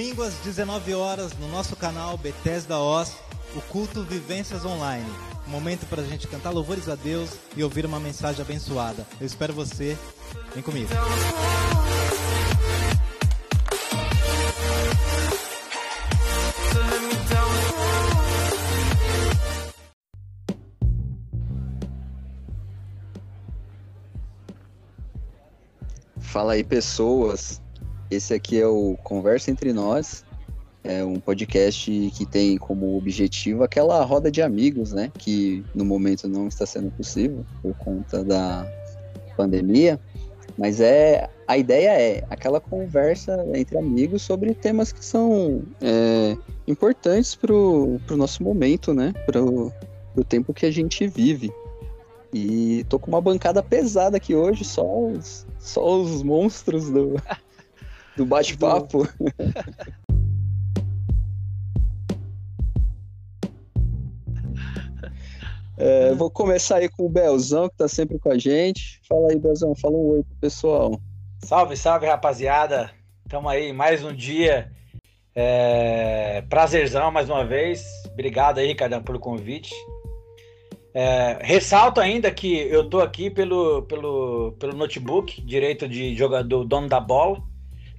Domingo às 19 horas no nosso canal Bethesda Oz, o culto Vivências Online. Um momento para a gente cantar louvores a Deus e ouvir uma mensagem abençoada. Eu espero você. Vem comigo. Fala aí, pessoas. Esse aqui é o Conversa Entre Nós. É um podcast que tem como objetivo aquela roda de amigos, né? Que no momento não está sendo possível por conta da pandemia. Mas é a ideia é aquela conversa entre amigos sobre temas que são é, importantes para o nosso momento, né? Para o tempo que a gente vive. E tô com uma bancada pesada aqui hoje, só os, só os monstros do, do bate-papo. É, vou começar aí com o Belzão, que tá sempre com a gente. Fala aí, Belzão, fala um oi pro pessoal. Salve, salve, rapaziada. Tamo aí, mais um dia. É... Prazerzão mais uma vez. Obrigado aí, Ricardão, pelo convite. É... Ressalto ainda que eu tô aqui pelo, pelo, pelo notebook, direito de jogador, dono da bola.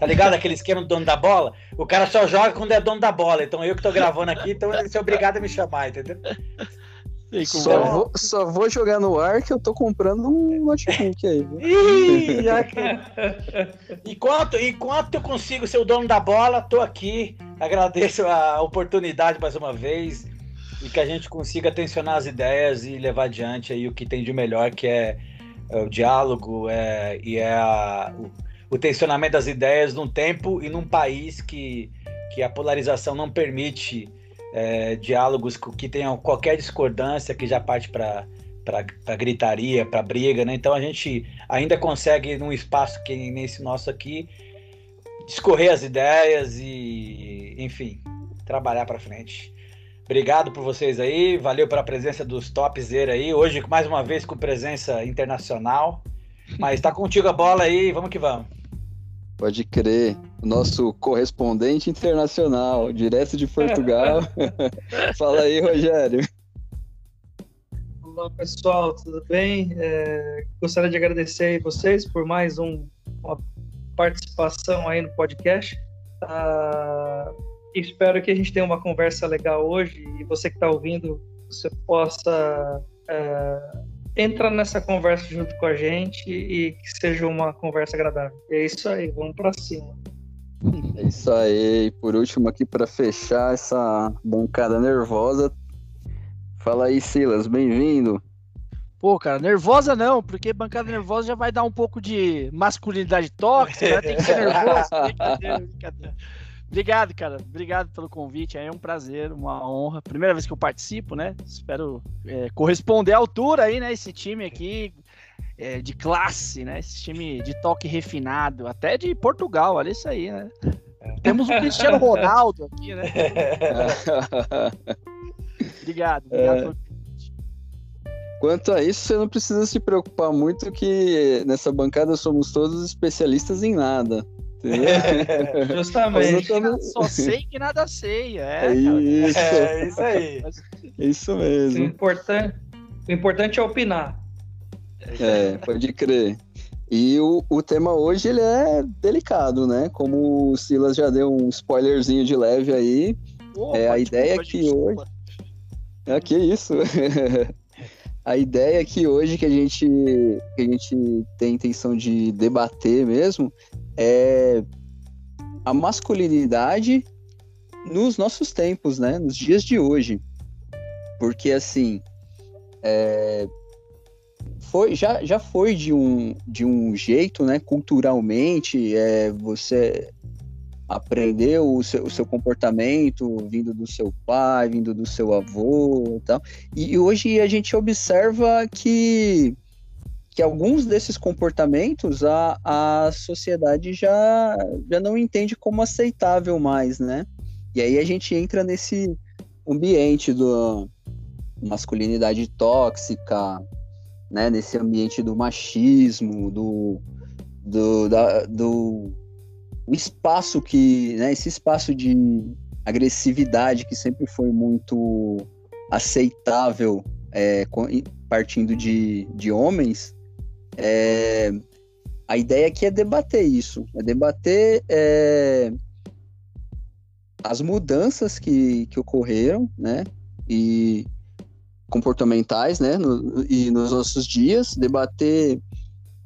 Tá ligado? Aquele esquema do dono da bola? O cara só joga quando é dono da bola. Então eu que tô gravando aqui, então ele é obrigado a me chamar, entendeu? Só vou, só vou jogar no ar que eu tô comprando um notebook aí. Ih, já que... enquanto, enquanto eu consigo ser o dono da bola, tô aqui. Agradeço a oportunidade mais uma vez e que a gente consiga tensionar as ideias e levar adiante aí o que tem de melhor, que é, é o diálogo é, e é a, o, o tensionamento das ideias num tempo e num país que, que a polarização não permite é, diálogos que tenham qualquer discordância que já parte para para gritaria, para briga, né? Então a gente ainda consegue num espaço que nesse nosso aqui discorrer as ideias e, enfim, trabalhar para frente. Obrigado por vocês aí, valeu pela presença dos topzera aí. Hoje mais uma vez com presença internacional. Mas está contigo a bola aí, vamos que vamos. Pode crer. Nosso correspondente internacional, direto de Portugal. Fala aí, Rogério. Olá, pessoal, tudo bem? É, gostaria de agradecer a vocês por mais um, uma participação aí no podcast. Ah, espero que a gente tenha uma conversa legal hoje e você que está ouvindo, você possa é, entra nessa conversa junto com a gente e que seja uma conversa agradável. É isso aí, vamos para cima. É isso aí. Por último, aqui para fechar essa bancada nervosa, fala aí, Silas, bem-vindo. Pô, cara, nervosa não, porque bancada nervosa já vai dar um pouco de masculinidade tóxica, né? tem que ser nervoso. brincadeira, brincadeira. Obrigado, cara. Obrigado pelo convite. É um prazer, uma honra. Primeira vez que eu participo, né? Espero é, corresponder à altura aí, né? Esse time aqui é, de classe, né? Esse time de toque refinado, até de Portugal. Olha isso aí, né? Temos o Cristiano Ronaldo aqui, né? obrigado, obrigado é... pelo convite. Quanto a isso, você não precisa se preocupar muito que nessa bancada somos todos especialistas em nada. É, justamente. Só sei que nada sei. É, é isso. É isso aí. É isso mesmo. O importante, o importante é opinar. É, pode crer. E o, o tema hoje ele é delicado, né? Como o Silas já deu um spoilerzinho de leve aí. Oh, é, a ideia é que hoje. É que isso. a ideia é que hoje que a gente que a gente tem intenção de debater mesmo é a masculinidade nos nossos tempos, né? Nos dias de hoje. Porque, assim, é, foi, já, já foi de um, de um jeito, né? Culturalmente, é, você aprendeu o seu, o seu comportamento vindo do seu pai, vindo do seu avô e tal. E hoje a gente observa que que alguns desses comportamentos a, a sociedade já, já não entende como aceitável mais, né? E aí a gente entra nesse ambiente do masculinidade tóxica, né? Nesse ambiente do machismo, do, do, da, do o espaço que, né, esse espaço de agressividade que sempre foi muito aceitável é, partindo de, de homens, é, a ideia aqui é debater isso, é debater é, as mudanças que, que ocorreram, né, e comportamentais, né, no, e nos nossos dias, debater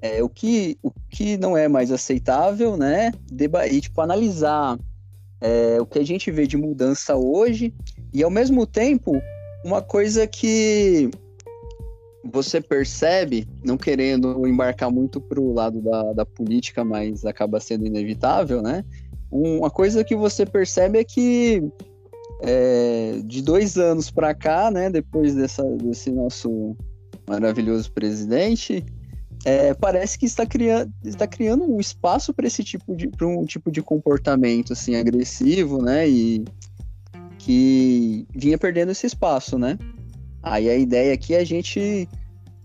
é, o, que, o que não é mais aceitável, né, e, tipo, analisar é, o que a gente vê de mudança hoje e, ao mesmo tempo, uma coisa que você percebe, não querendo embarcar muito para o lado da, da política, mas acaba sendo inevitável, né? Uma coisa que você percebe é que é, de dois anos para cá, né, depois dessa, desse nosso maravilhoso presidente, é, parece que está criando, está criando um espaço para esse tipo de, para um tipo de comportamento assim agressivo, né, e que vinha perdendo esse espaço, né? Aí a ideia aqui é a gente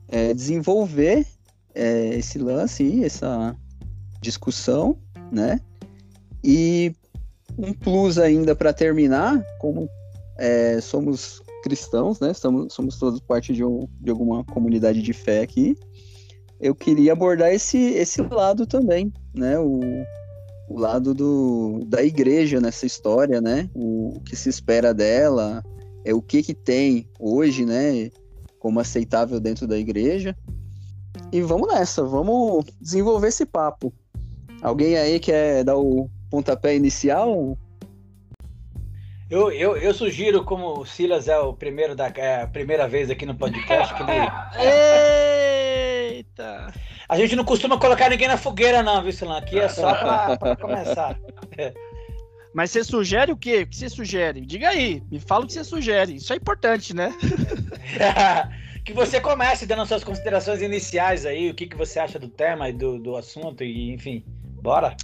é, desenvolver é, esse lance, essa discussão, né? E um plus ainda para terminar, como é, somos cristãos, né? Somos, somos todos parte de, um, de alguma comunidade de fé aqui. Eu queria abordar esse, esse lado também, né? O, o lado do, da igreja nessa história, né? O, o que se espera dela, é o que que tem hoje, né? Como aceitável dentro da igreja. E vamos nessa, vamos desenvolver esse papo. Alguém aí quer dar o pontapé inicial? Eu, eu, eu sugiro, como o Silas é o primeiro da é a primeira vez aqui no podcast, que ele. Eita! A gente não costuma colocar ninguém na fogueira, não, viu, Silas? Aqui é só para começar. Mas você sugere o quê? O que você sugere? Diga aí, me fala o que você sugere. Isso é importante, né? que você comece dando suas considerações iniciais aí, o que, que você acha do tema e do, do assunto, e enfim, bora.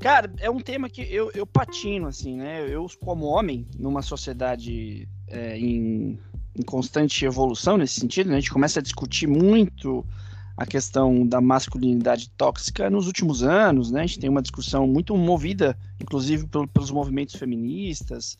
Cara, é um tema que eu, eu patino, assim, né? Eu, como homem, numa sociedade é, em, em, constante evolução nesse sentido, né? a gente começa a discutir muito a questão da masculinidade tóxica nos últimos anos, né? A gente tem uma discussão muito movida, inclusive pelo, pelos movimentos feministas,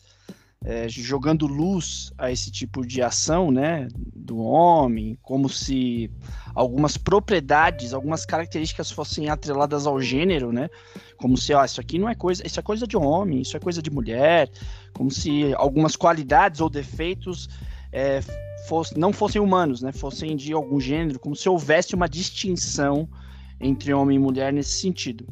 é, jogando luz a esse tipo de ação, né, do homem, como se algumas propriedades, algumas características fossem atreladas ao gênero, né, como se, ó, isso aqui não é coisa, isso é coisa de homem, isso é coisa de mulher, como se algumas qualidades ou defeitos é, fosse, não fossem humanos, né, fossem de algum gênero, como se houvesse uma distinção entre homem e mulher nesse sentido.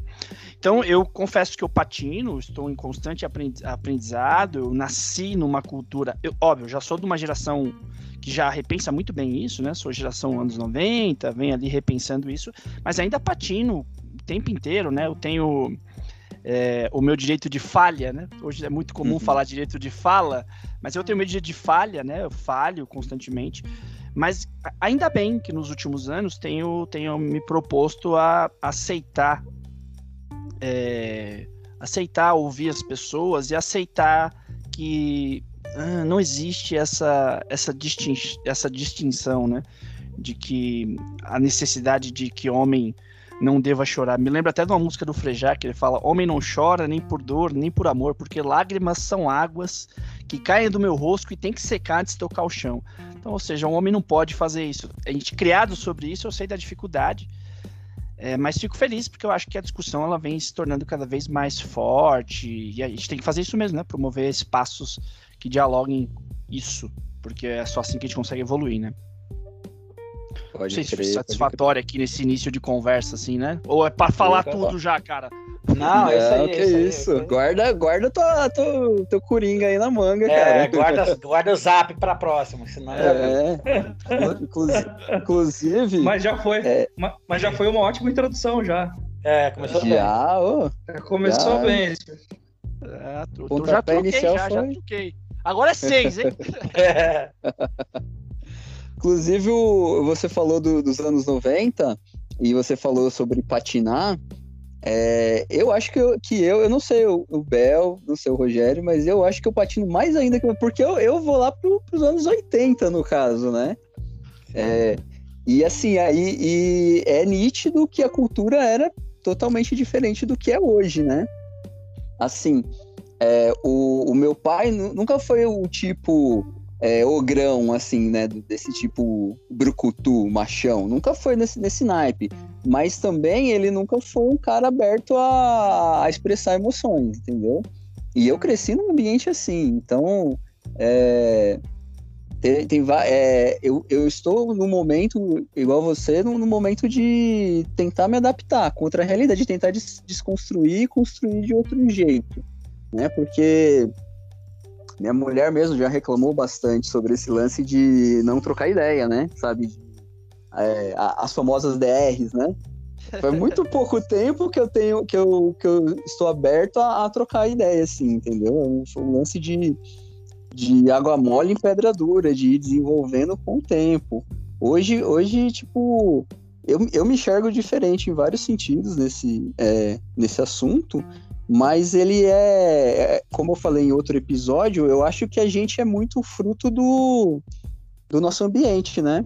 Então, eu confesso que eu patino, estou em constante aprendizado, eu nasci numa cultura, eu, óbvio, já sou de uma geração que já repensa muito bem isso, né? Sou geração anos 90, vem ali repensando isso, mas ainda patino o tempo inteiro, né? Eu tenho é, o meu direito de falha, né? Hoje é muito comum uhum. falar direito de fala, mas eu tenho o meu direito de falha, né? Eu falho constantemente. Mas ainda bem que nos últimos anos tenho, tenho me proposto a aceitar é, aceitar ouvir as pessoas e aceitar que ah, não existe essa, essa, distin essa distinção, né? De que a necessidade de que homem não deva chorar. Me lembra até de uma música do Frejá que ele fala: Homem não chora nem por dor, nem por amor, porque lágrimas são águas que caem do meu rosto e tem que secar antes de tocar o chão. Então, ou seja, um homem não pode fazer isso. A gente criado sobre isso, eu sei da dificuldade, é, mas fico feliz porque eu acho que a discussão ela vem se tornando cada vez mais forte e a gente tem que fazer isso mesmo, né? Promover espaços que dialoguem isso, porque é só assim que a gente consegue evoluir, né? Pode Não sei se foi satisfatório aqui nesse início de conversa, assim, né? Ou é para falar tudo já, cara? Não, é isso aí. Que isso. isso. Aí, guarda, guarda tua, tua, teu coringa aí na manga, é, cara. Guarda, guarda o zap pra próxima, senão. É. Inclusive, inclusive. Mas já foi. É... Mas já foi uma ótima introdução já. É, começou já, bem. Oh, começou já. bem. É, tu, tu já troquei, já, foi... já troquei. Agora é seis, hein? é. Inclusive, você falou do, dos anos 90 e você falou sobre patinar. É, eu acho que eu, que eu, eu não sei o, o Bel, não sei o Rogério, mas eu acho que eu patino mais ainda, que, porque eu, eu vou lá pro, pros anos 80, no caso, né? É, e assim, aí e é nítido que a cultura era totalmente diferente do que é hoje, né? Assim, é, o, o meu pai nunca foi o tipo é, ogrão, assim, né? Desse tipo brucutu, machão. Nunca foi nesse, nesse naipe. Mas também ele nunca foi um cara aberto a, a expressar emoções, entendeu? E eu cresci num ambiente assim. Então, é, tem, tem, é, eu, eu estou no momento, igual você, no, no, momento de tentar me adaptar contra a realidade, de tentar des, desconstruir e construir de outro jeito, né? Porque minha mulher mesmo já reclamou bastante sobre esse lance de não trocar ideia, né? Sabe? É, as famosas DRs, né? Foi muito pouco tempo que eu tenho, que eu, que eu estou aberto a, a trocar ideia, assim, entendeu? Foi um lance de de água mole em pedra dura, de ir desenvolvendo com o tempo. Hoje, hoje tipo, eu, eu me enxergo diferente em vários sentidos nesse, é, nesse assunto, mas ele é, é, como eu falei em outro episódio, eu acho que a gente é muito fruto do, do nosso ambiente, né?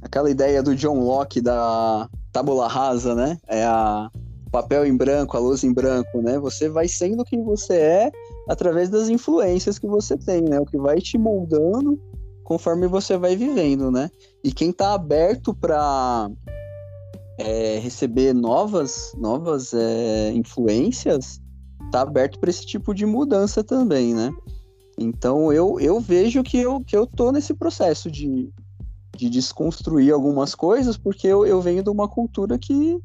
Aquela ideia do John Locke da tábula rasa, né? É a papel em branco, a luz em branco, né? Você vai sendo quem você é através das influências que você tem, né? O que vai te moldando conforme você vai vivendo, né? E quem está aberto para é, receber novas, novas é, influências, está aberto para esse tipo de mudança também, né? Então eu, eu vejo que eu, que eu tô nesse processo de, de desconstruir algumas coisas, porque eu, eu venho de uma cultura que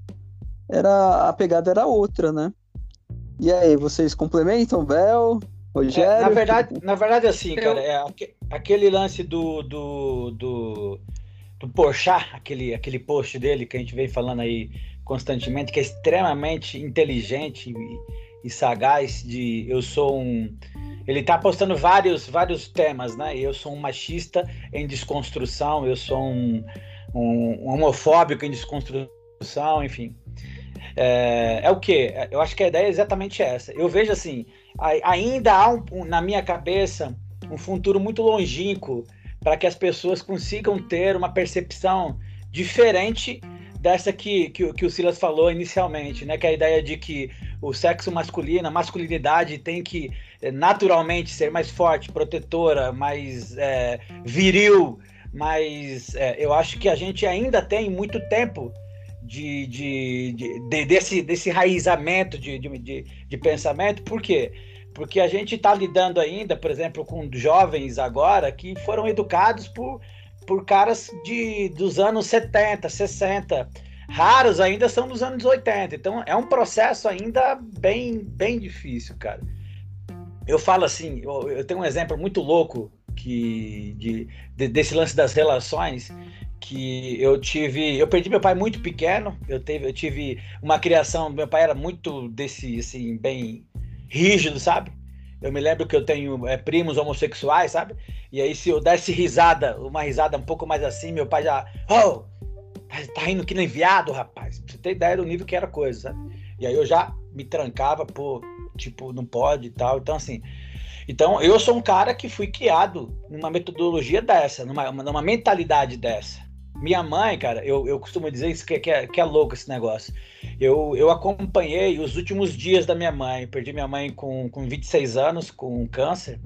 era a pegada era outra, né? E aí, vocês complementam, Bel? Rogério? É, na verdade, na verdade, assim, cara, é aquele lance do, do, do, do Porchat, aquele, aquele post dele que a gente vem falando aí constantemente, que é extremamente inteligente e, e sagaz de eu sou um ele está postando vários vários temas, né? Eu sou um machista em desconstrução, eu sou um, um, um homofóbico em desconstrução, enfim. É, é o que? Eu acho que a ideia é exatamente essa. Eu vejo assim, ainda há um, um, na minha cabeça um futuro muito longínquo para que as pessoas consigam ter uma percepção diferente dessa que, que, que, o Silas falou inicialmente, né? Que é a ideia de que o sexo masculino, a masculinidade tem que eh, naturalmente ser mais forte, protetora, mais é, viril, mas é, eu acho que a gente ainda tem muito tempo de, de, de, de desse, desse raizamento de, de, de, pensamento. Por quê? Porque a gente está lidando ainda, por exemplo, com jovens agora que foram educados por, por caras de, dos anos 70, 60. Raros ainda são dos anos 80. Então é um processo ainda bem, bem difícil, cara. Eu falo assim, eu, eu tenho um exemplo muito louco que de, de, desse lance das relações que eu tive, eu perdi meu pai muito pequeno, eu, teve, eu tive uma criação, meu pai era muito desse, assim, bem rígido, sabe? Eu me lembro que eu tenho é, primos homossexuais, sabe? E aí se eu desse risada, uma risada um pouco mais assim, meu pai já, oh, tá, rindo que nem viado, rapaz. Pra você ter ideia do nível que era coisa, sabe? E aí eu já me trancava, pô, tipo, não pode e tal. Então, assim, então eu sou um cara que fui criado numa metodologia dessa, numa, numa mentalidade dessa. Minha mãe, cara, eu, eu costumo dizer isso que, que, é, que é louco esse negócio. Eu, eu acompanhei os últimos dias da minha mãe. Perdi minha mãe com, com 26 anos, com câncer.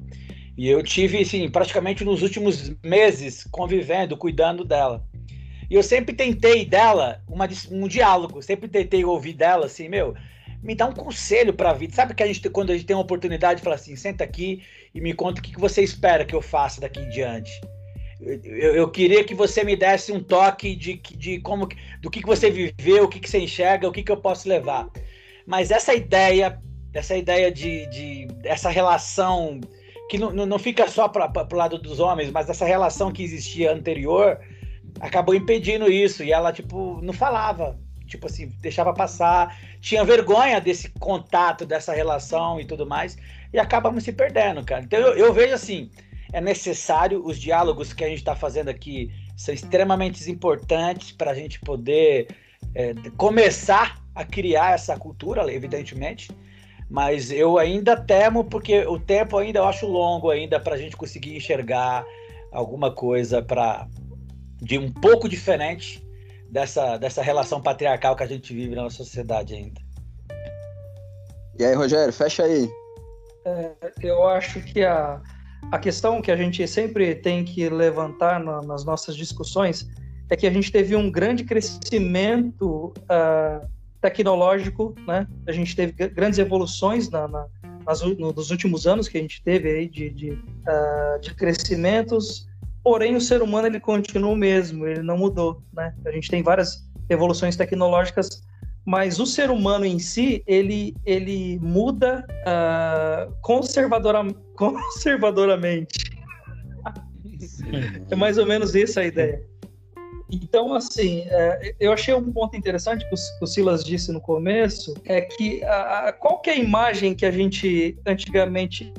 E eu tive, assim, praticamente nos últimos meses convivendo, cuidando dela. E eu sempre tentei dela uma, um diálogo, sempre tentei ouvir dela assim, meu, me dá um conselho para a vida. Sabe que a gente, quando a gente tem uma oportunidade, fala assim, senta aqui e me conta o que, que você espera que eu faça daqui em diante. Eu, eu, queria que você me desse um toque de, de como do que, que você viveu, o que, que você enxerga, o que, que eu posso levar. Mas essa ideia, essa ideia de, de essa relação que não, não fica só para o lado dos homens, mas essa relação que existia anterior acabou impedindo isso e ela tipo não falava, tipo assim deixava passar, tinha vergonha desse contato, dessa relação e tudo mais e acabamos se perdendo, cara. Então eu, eu vejo assim é necessário, os diálogos que a gente está fazendo aqui são extremamente importantes para a gente poder é, começar a criar essa cultura, evidentemente, mas eu ainda temo porque o tempo ainda eu acho longo ainda para a gente conseguir enxergar alguma coisa para de um pouco diferente dessa, dessa relação patriarcal que a gente vive na nossa sociedade ainda. E aí, Rogério, fecha aí. É, eu acho que a, a questão que a gente sempre tem que levantar na, nas nossas discussões é que a gente teve um grande crescimento uh, tecnológico, né? A gente teve grandes evoluções na, na nas, nos últimos anos que a gente teve aí de, de, uh, de crescimentos, porém o ser humano ele continua o mesmo, ele não mudou, né? A gente tem várias evoluções tecnológicas, mas o ser humano em si ele ele muda uh, conservadoramente. é mais ou menos essa a ideia. Então, assim, é, eu achei um ponto interessante que o, que o, Silas disse no começo, é que a, a, qual que é a imagem que a gente antigamente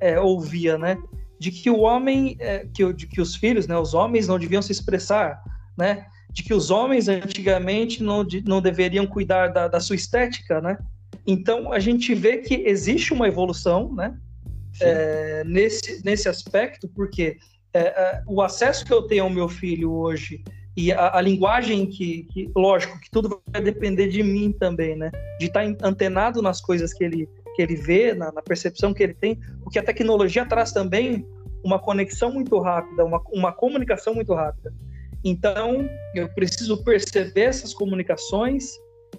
é, ouvia, né? De que o homem, é, que, de que os filhos, né, os homens não deviam se expressar, né? De que os homens antigamente não, não deveriam cuidar da, da sua estética, né? Então, a gente vê que existe uma evolução, né? É, nesse, nesse aspecto, porque é, é, o acesso que eu tenho ao meu filho hoje e a, a linguagem que, que, lógico, que tudo vai depender de mim também, né? De estar antenado nas coisas que ele, que ele vê, na, na percepção que ele tem, porque a tecnologia traz também uma conexão muito rápida, uma, uma comunicação muito rápida. Então, eu preciso perceber essas comunicações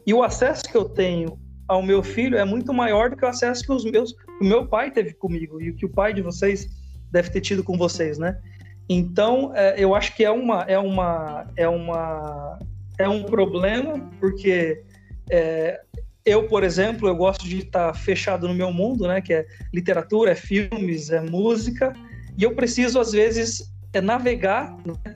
e o acesso que eu tenho ao meu filho é muito maior do que o acesso que os meus, o meu pai teve comigo e o que o pai de vocês deve ter tido com vocês, né? Então, é, eu acho que é uma é uma é uma é um problema porque é, eu, por exemplo, eu gosto de estar fechado no meu mundo, né? Que é literatura, é filmes, é música, e eu preciso às vezes é navegar né,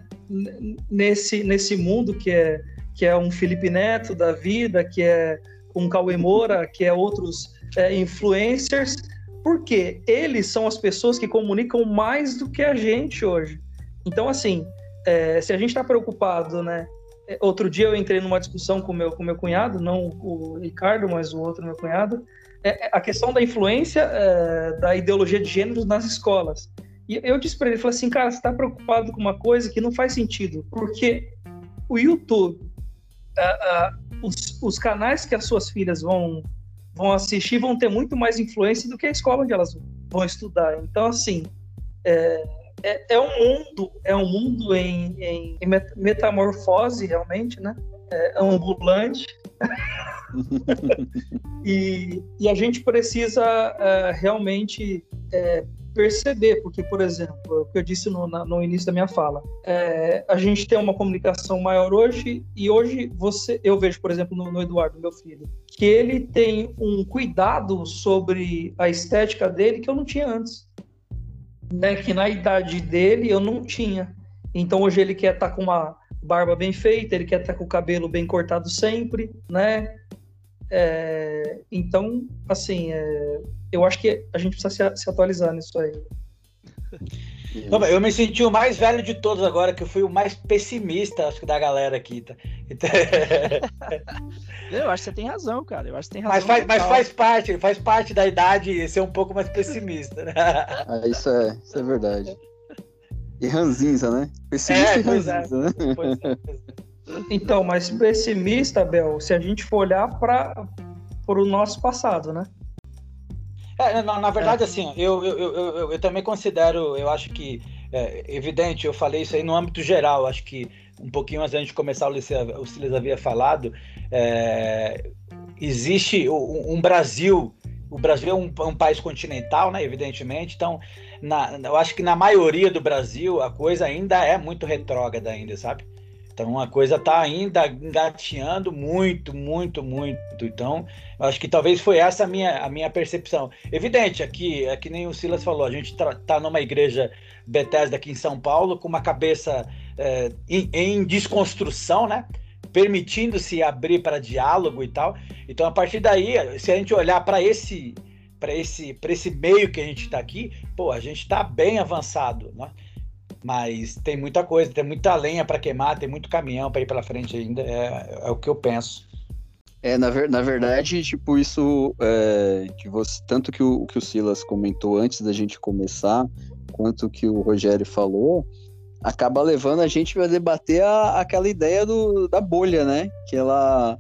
nesse nesse mundo que é que é um Felipe Neto da vida, que é um Cauê Moura, que é outros é, influencers porque eles são as pessoas que comunicam mais do que a gente hoje. Então, assim, é, se a gente está preocupado, né? É, outro dia eu entrei numa discussão com meu, com meu cunhado, não o Ricardo, mas o outro meu cunhado, é, é a questão da influência é, da ideologia de gênero nas escolas. E eu disse para ele, falei assim, cara, você está preocupado com uma coisa que não faz sentido, porque o YouTube, os, os canais que as suas filhas vão vão assistir vão ter muito mais influência do que a escola onde elas vão estudar. Então, assim, é, é, é um mundo, é um mundo em, em, em metamorfose, realmente, né? É ambulante. e, e, a gente precisa é, realmente é, perceber, porque, por exemplo, o que eu disse no, na, no início da minha fala, é, a gente tem uma comunicação maior hoje, e hoje você, eu vejo, por exemplo, no, no Eduardo, meu filho, que ele tem um cuidado sobre a estética dele que eu não tinha antes. Né? Que na idade dele eu não tinha. Então hoje ele quer estar tá com uma barba bem feita, ele quer estar tá com o cabelo bem cortado sempre, né? É, então, assim, é, eu acho que a gente precisa se, se atualizar nisso aí. Eu me senti o mais velho de todos agora, que eu fui o mais pessimista, acho que da galera aqui. Tá? Então... eu acho que você tem razão, cara. Eu acho que tem razão. Mas faz, mas faz parte, faz parte da idade ser um pouco mais pessimista. Né? Ah, isso é, isso é verdade. E ranzinza, né? Pessimista é, e ranzinza, é. né? É. Então, mas pessimista, Bel, se a gente for olhar para o nosso passado, né? É, na, na, verdade, é. assim, eu, eu, eu, eu, também considero, eu acho que, é, evidente, eu falei isso aí no âmbito geral, acho que um pouquinho antes de começar, o Silas havia falado, é, existe um, um, Brasil, o Brasil é um, um, país continental, né, evidentemente, então, na, eu acho que na maioria do Brasil a coisa ainda é muito retrógrada ainda, sabe? Então a coisa está ainda engateando muito, muito, muito. Então, eu acho que talvez foi essa a minha, a minha percepção. Evidente, aqui, é que nem o Silas falou, a gente está numa igreja Bethesda aqui em São Paulo, com uma cabeça é, em, em desconstrução, né? Permitindo-se abrir para diálogo e tal. Então, a partir daí, se a gente olhar para esse para esse, esse meio que a gente está aqui, pô, a gente está bem avançado, né? Mas tem muita coisa, tem muita lenha para queimar, tem muito caminhão para ir pela frente ainda, é, é, o que eu penso. É, na, ver, na verdade, tipo, isso é, que você, tanto que o, que o Silas comentou antes da gente começar, quanto que o Rogério falou, acaba levando a gente a debater a, aquela ideia do, da bolha, né? Que ela,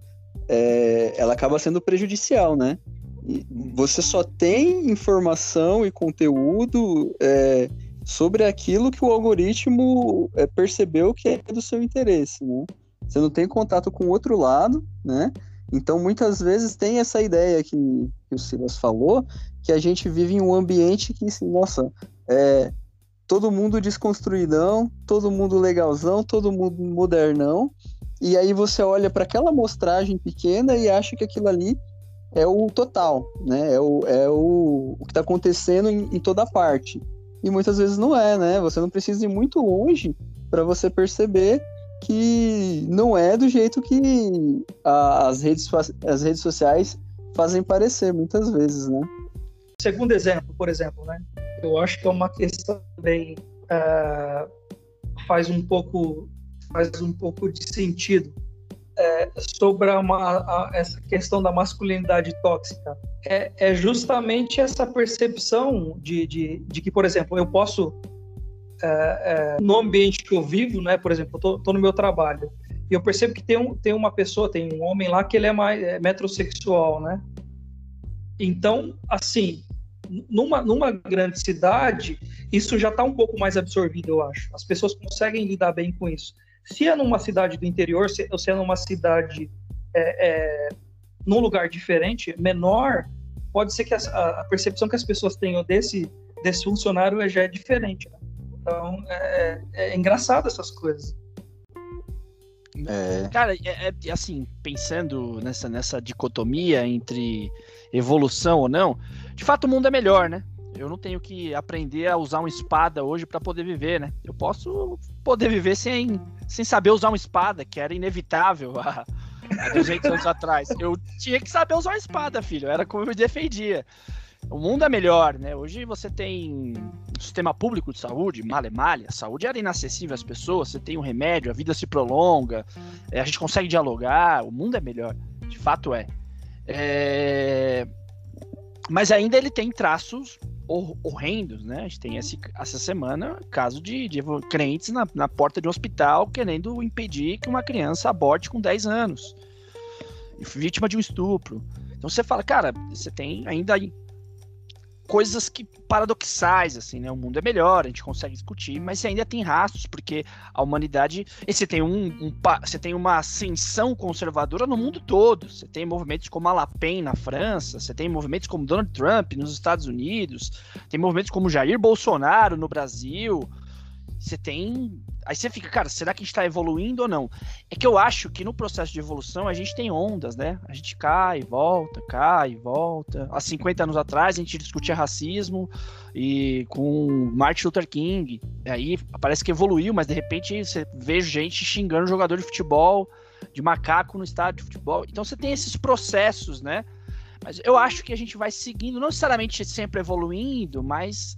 é, ela acaba sendo prejudicial, né? E você só tem informação e conteúdo é, sobre aquilo que o algoritmo é, percebeu que é do seu interesse, né? Você não tem contato com o outro lado, né? Então, muitas vezes tem essa ideia que, que o Silas falou, que a gente vive em um ambiente que, assim, nossa, é, todo mundo desconstruidão, todo mundo legalzão, todo mundo modernão, e aí você olha para aquela amostragem pequena e acha que aquilo ali é o total, né? É o, é o, o que está acontecendo em, em, toda parte. E muitas vezes não é, né? Você não precisa ir muito longe para você perceber que não é do jeito que a, as, redes, as redes sociais fazem parecer, muitas vezes, né? Segundo exemplo, por exemplo, né? Eu acho que é uma questão também uh, faz um pouco faz um pouco de sentido é, sobre uma, a, essa questão da masculinidade tóxica é, é justamente essa percepção de, de, de, que, por exemplo, eu posso é, é, no ambiente que eu vivo, né? Por exemplo, tô, no meu trabalho e eu percebo que tem, um, tem uma pessoa, tem um homem lá que ele é mais é metrosexual, né? Então, assim, numa, numa grande cidade, isso já está um pouco mais absorvido, eu acho. As pessoas conseguem lidar bem com isso. Se é numa cidade do interior, se, ou se é numa cidade é, é, num lugar diferente, menor, pode ser que a, a, percepção que as pessoas tenham desse, desse funcionário já é diferente. Né? Então, é, é, é engraçado essas coisas. É. Cara, é, é, assim, pensando nessa, nessa dicotomia entre evolução ou não, de fato o mundo é melhor, né? Eu não tenho que aprender a usar uma espada hoje para poder viver, né? Eu posso poder viver sem, sem saber usar uma espada, que era inevitável há, há 200 anos atrás. Eu tinha que saber usar uma espada, filho. Era como eu me defendia o mundo é melhor, né? Hoje você tem um sistema público de saúde, malha malha, a saúde era inacessível às pessoas, você tem um remédio, a vida se prolonga, é, a gente consegue dialogar, o mundo é melhor, de fato é. é... Mas ainda ele tem traços horrendos, né? A gente tem esse, essa semana caso de, de crentes na, na porta de um hospital querendo impedir que uma criança aborte com 10 anos, vítima de um estupro. Então você fala, cara, você tem ainda coisas que paradoxais, assim, né? O mundo é melhor, a gente consegue discutir, mas ainda tem rastros, porque a humanidade. E você tem, um, um, você tem uma ascensão conservadora no mundo todo. Você tem movimentos como a La Pen na França, você tem movimentos como Donald Trump nos Estados Unidos, tem movimentos como Jair Bolsonaro no Brasil. Você tem Aí você fica, cara, será que a gente está evoluindo ou não? É que eu acho que no processo de evolução a gente tem ondas, né? A gente cai, volta, cai, volta. Há 50 anos atrás a gente discutia racismo e com Martin Luther King. Aí parece que evoluiu, mas de repente você vê gente xingando jogador de futebol, de macaco no estádio de futebol. Então você tem esses processos, né? Mas eu acho que a gente vai seguindo, não necessariamente sempre evoluindo, mas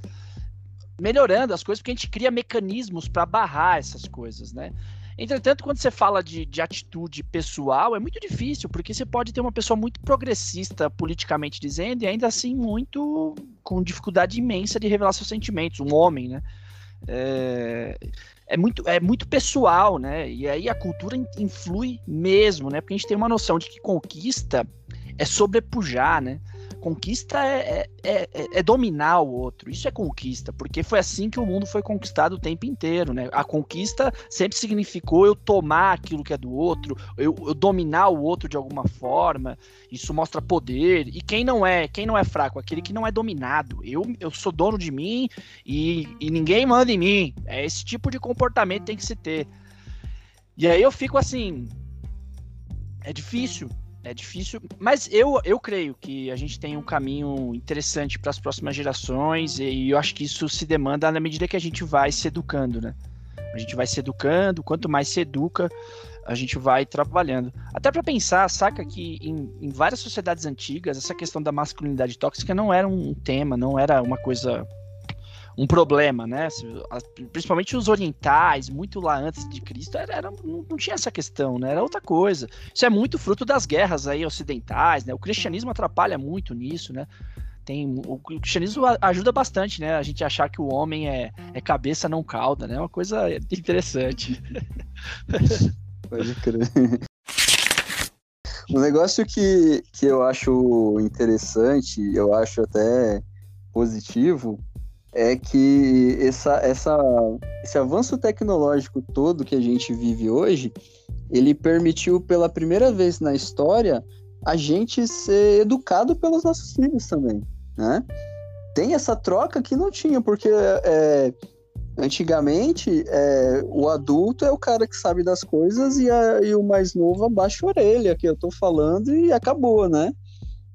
melhorando as coisas, porque a gente cria mecanismos para barrar essas coisas, né? Entretanto, quando você fala de, de, atitude pessoal, é muito difícil, porque você pode ter uma pessoa muito progressista politicamente dizendo, e ainda assim muito com dificuldade imensa de revelar seus sentimentos, um homem, né? É, é, muito, é muito pessoal, né? E aí a cultura influi mesmo, né? Porque a gente tem uma noção de que conquista é sobrepujar, né? Conquista é, é, é, é, dominar o outro. Isso é conquista, porque foi assim que o mundo foi conquistado o tempo inteiro, né? A conquista sempre significou eu tomar aquilo que é do outro, eu, eu, dominar o outro de alguma forma. Isso mostra poder. E quem não é, quem não é fraco, aquele que não é dominado. Eu, eu sou dono de mim e, e ninguém manda em mim. É esse tipo de comportamento que tem que se ter. E aí eu fico assim, é difícil, é difícil, mas eu, eu creio que a gente tem um caminho interessante para as próximas gerações e eu acho que isso se demanda na medida que a gente vai se educando, né? A gente vai se educando, quanto mais se educa, a gente vai trabalhando. Até para pensar, saca que em, em, várias sociedades antigas, essa questão da masculinidade tóxica não era um tema, não era uma coisa um problema, né? Principalmente os orientais, muito lá antes de Cristo, era, era, não tinha essa questão, né? Era outra coisa. Isso é muito fruto das guerras aí ocidentais, né? O cristianismo atrapalha muito nisso, né? tem o cristianismo ajuda bastante, né? A gente achar que o homem é, é cabeça não cauda, né? É uma coisa interessante. Pode crer. Um negócio que, que eu acho interessante, eu acho até positivo, é que essa, essa, esse avanço tecnológico todo que a gente vive hoje, ele permitiu pela primeira vez na história a gente ser educado pelos nossos filhos também, né? Tem essa troca que não tinha, porque é, antigamente é, o adulto é o cara que sabe das coisas e, a, e o mais novo abaixa a orelha, que eu tô falando, e acabou, né?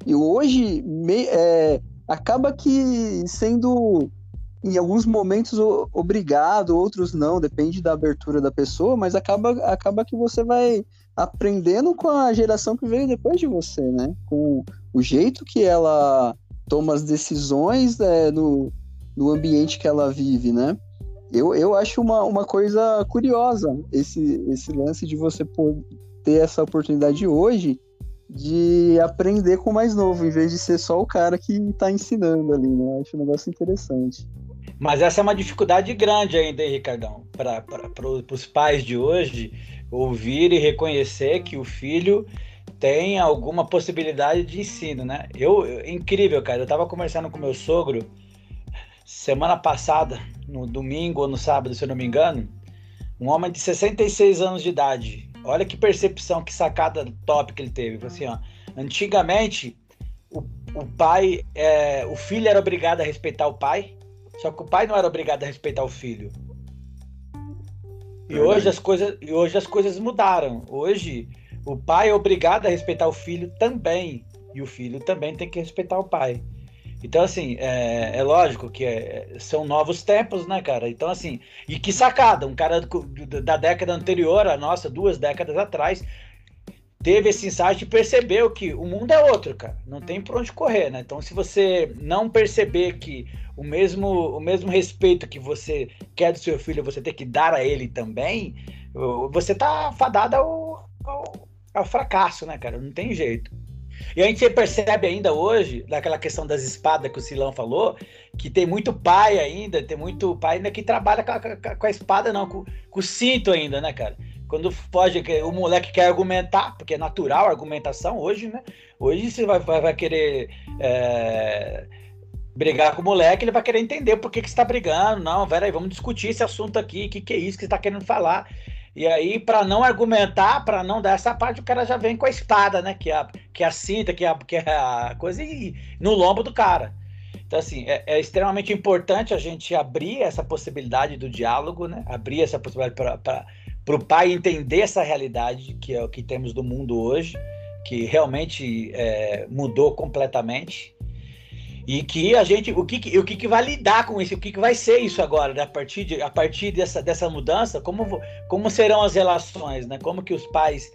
E hoje me, é, acaba que sendo em alguns momentos obrigado, outros não, depende da abertura da pessoa, mas acaba, acaba que você vai aprendendo com a geração que veio depois de você, né? Com o jeito que ela toma as decisões é, no, no ambiente que ela vive, né? Eu, eu acho uma, uma coisa curiosa esse, esse lance de você ter essa oportunidade hoje de aprender com o mais novo, em vez de ser só o cara que está ensinando ali, né? Acho um negócio interessante. Mas essa é uma dificuldade grande ainda, hein, Ricardão? Para os pais de hoje ouvir e reconhecer que o filho tem alguma possibilidade de ensino, né? Eu, incrível, cara. Eu estava conversando com meu sogro semana passada, no domingo ou no sábado, se eu não me engano. Um homem de 66 anos de idade. Olha que percepção, que sacada top que ele teve. Assim, ó, antigamente, o, o pai, é, o filho era obrigado a respeitar o pai só que o pai não era obrigado a respeitar o filho. E hoje as coisas, e hoje as coisas mudaram. Hoje o pai é obrigado a respeitar o filho também, e o filho também tem que respeitar o pai. Então, assim, é, é lógico que é, são novos tempos, né, cara? Então, assim, e que sacada, um cara da década anterior, a nossa, duas décadas atrás, teve esse insight e percebeu que o mundo é outro, cara. Não tem por onde correr, né? Então, se você não perceber que o mesmo, o mesmo respeito que você quer do seu filho, você tem que dar a ele também, você tá fadado ao, ao, ao fracasso, né, cara? Não tem jeito. E a gente percebe ainda hoje, daquela questão das espadas que o Silão falou, que tem muito pai ainda, tem muito pai ainda que trabalha com a, com a espada, não, com, com, o cinto ainda, né, cara? Quando pode, o moleque quer argumentar, porque é natural a argumentação hoje, né? Hoje você vai, vai, vai querer. É brigar com o moleque, ele vai querer entender por que, que você está brigando. Não, peraí, vamos discutir esse assunto aqui, o que, que é isso que você está querendo falar. E aí, para não argumentar, para não dar essa parte, o cara já vem com a espada, né? Que é a, que é a cinta, que é a, que é a coisa e, no lombo do cara. Então, assim, é, é, extremamente importante a gente abrir essa possibilidade do diálogo, né? Abrir essa possibilidade para o pai entender essa realidade que é o que temos do mundo hoje, que realmente é, mudou completamente e que a gente, o que, o que, que vai lidar com isso, o que, que vai ser isso agora, né? a partir, de, a partir dessa, dessa mudança, como, como serão as relações, né? Como que os pais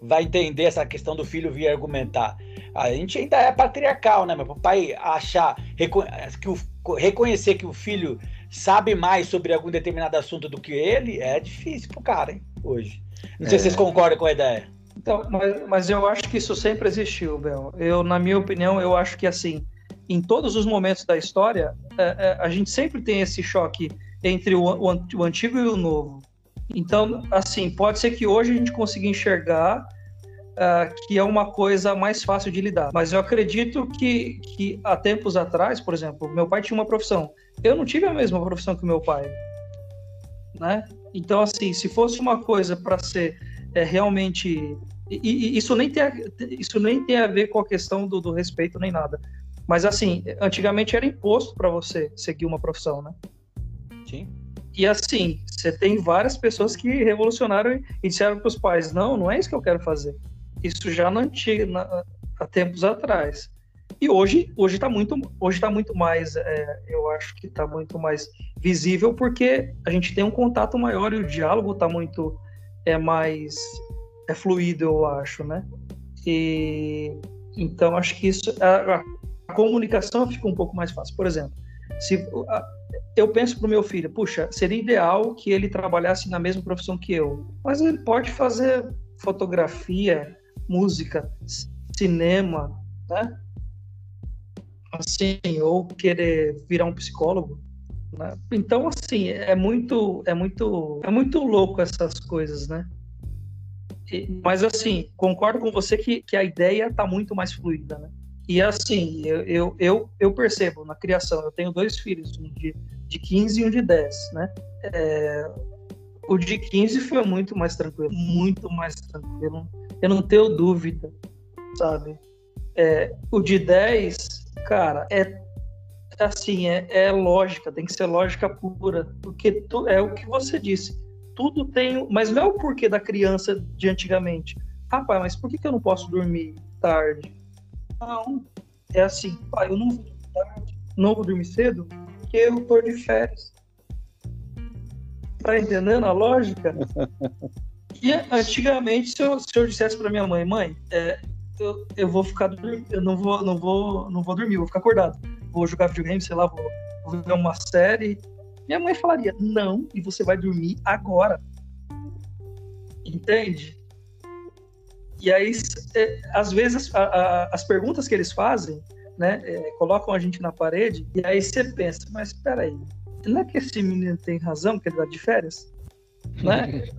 vai entender essa questão do filho vir argumentar. A gente ainda é patriarcal, né? O pai achar, que o, reconhecer que o filho sabe mais sobre algum determinado assunto do que ele, é difícil pro cara, hein? Hoje. Não sei é. se vocês concordam com a ideia. Então, mas, mas eu acho que isso sempre existiu, Bel. Eu, na minha opinião, eu acho que assim, em todos os momentos da história, é, é, a gente sempre tem esse choque entre o, o, o, antigo e o novo. Então, assim, pode ser que hoje a gente consiga enxergar uh, que é uma coisa mais fácil de lidar. Mas eu acredito que, que há tempos atrás, por exemplo, meu pai tinha uma profissão. Eu não tive a mesma profissão que meu pai. Né? Então, assim, se fosse uma coisa para ser é, realmente. E, e, isso, nem tem a, isso nem tem a ver com a questão do, do respeito nem nada mas assim, antigamente era imposto para você seguir uma profissão, né? Sim. E assim, você tem várias pessoas que revolucionaram e disseram para os pais: não, não é isso que eu quero fazer. Isso já não tinha há tempos atrás. E hoje, hoje está muito, hoje tá muito mais, é, eu acho que está muito mais visível porque a gente tem um contato maior e o diálogo está muito é mais é fluido, eu acho, né? E então acho que isso a, a comunicação fica um pouco mais fácil. Por exemplo, se eu penso para o meu filho, puxa, seria ideal que ele trabalhasse na mesma profissão que eu, mas ele pode fazer fotografia, música, cinema, né? Assim, ou querer virar um psicólogo. Né? Então, assim, é muito, é muito, é muito louco essas coisas, né? E, mas assim, concordo com você que, que a ideia está muito mais fluida, né? E assim, eu, eu, eu, eu, percebo na criação, eu tenho dois filhos, um de, de 15 e um de 10, né? É, o de 15 foi muito mais tranquilo, muito mais tranquilo. Eu não tenho dúvida, sabe? É, o de 10, cara, é assim, é, é lógica, tem que ser lógica pura, porque tu, é o que você disse. Tudo tem, mas não é o porquê da criança de antigamente. Rapaz, mas por que, que eu não posso dormir tarde? Não, é assim, pai, eu não vou dormir tarde, não vou dormir cedo, porque eu tô de férias. Tá entendendo a lógica? E antigamente, se eu, se eu dissesse para minha mãe, mãe, é, eu, eu vou ficar eu não vou, não vou, não vou dormir, vou ficar acordado. Vou jogar videogame, sei lá, vou, vou ver uma série. Minha mãe falaria, não, e você vai dormir agora. Entende? E aí, é, às vezes, a, a, as perguntas que eles fazem, né, é, colocam a gente na parede, e aí você pensa, mas espera aí, não é que esse menino tem razão, que ele tá de férias? Né?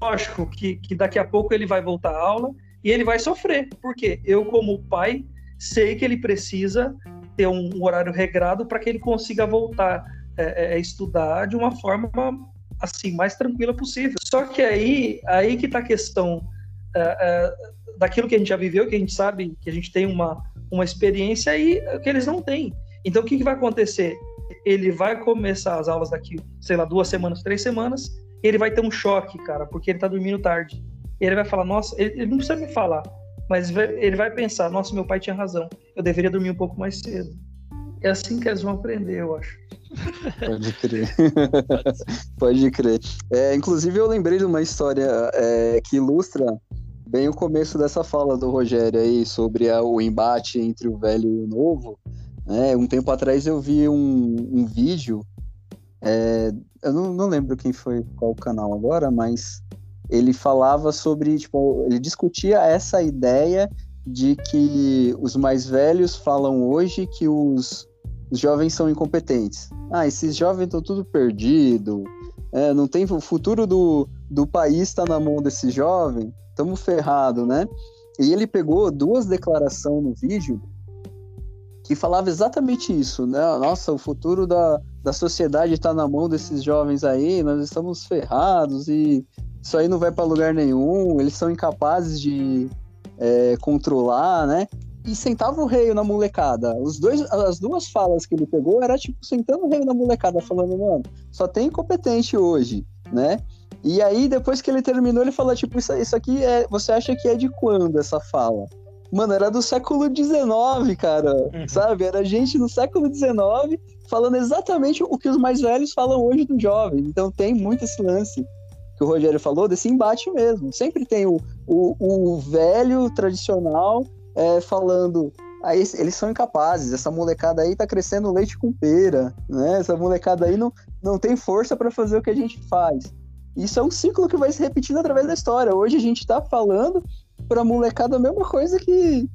Lógico que, que daqui a pouco ele vai voltar à aula e ele vai sofrer, porque eu, como pai, sei que ele precisa ter um horário regrado para que ele consiga voltar é, é, estudar de uma forma assim mais tranquila possível. Só que aí, aí que está a questão é, é, daquilo que a gente já viveu, que a gente sabe que a gente tem uma, uma experiência e que eles não têm. Então, o que, que vai acontecer? Ele vai começar as aulas daqui, sei lá, duas semanas, três semanas, ele vai ter um choque, cara, porque ele está dormindo tarde ele vai falar, nossa, ele, ele não precisa me falar, mas ele vai pensar, nossa, meu pai tinha razão, eu deveria dormir um pouco mais cedo. É assim que eles vão aprender, eu acho. Pode crer. Pode crer. É, inclusive, eu lembrei de uma história é, que ilustra bem o começo dessa fala do Rogério aí sobre a, o embate entre o velho e o novo. É, um tempo atrás eu vi um, um vídeo, é, eu não, não lembro quem foi, qual canal agora, mas ele falava sobre, tipo, ele discutia essa ideia de que os mais velhos falam hoje que os, os jovens são incompetentes. Ah, esses jovens estão tudo perdido, é, não tem o futuro do, do país está na mão desse jovem, estamos ferrados, né? E ele pegou duas declarações no vídeo que falava exatamente isso, né? Nossa, o futuro da, da sociedade está na mão desses jovens aí, nós estamos ferrados e isso aí não vai para lugar nenhum, eles são incapazes de é, controlar, né? E sentava o rei na molecada. Os dois, as duas falas que ele pegou era tipo sentando o rei na molecada, falando, mano, só tem incompetente hoje, né? E aí, depois que ele terminou, ele falou, tipo, isso, isso aqui é. Você acha que é de quando essa fala? Mano, era do século XIX, cara. Uhum. Sabe? Era gente no século XIX falando exatamente o que os mais velhos falam hoje do jovem. Então tem muito esse lance que o Rogério falou, desse embate mesmo. Sempre tem o, o, o velho tradicional é, falando. Aí eles são incapazes, essa molecada aí tá crescendo leite com pera, né? Essa molecada aí não, não tem força para fazer o que a gente faz. Isso é um ciclo que vai se repetindo através da história. Hoje a gente tá falando pra molecada a mesma coisa que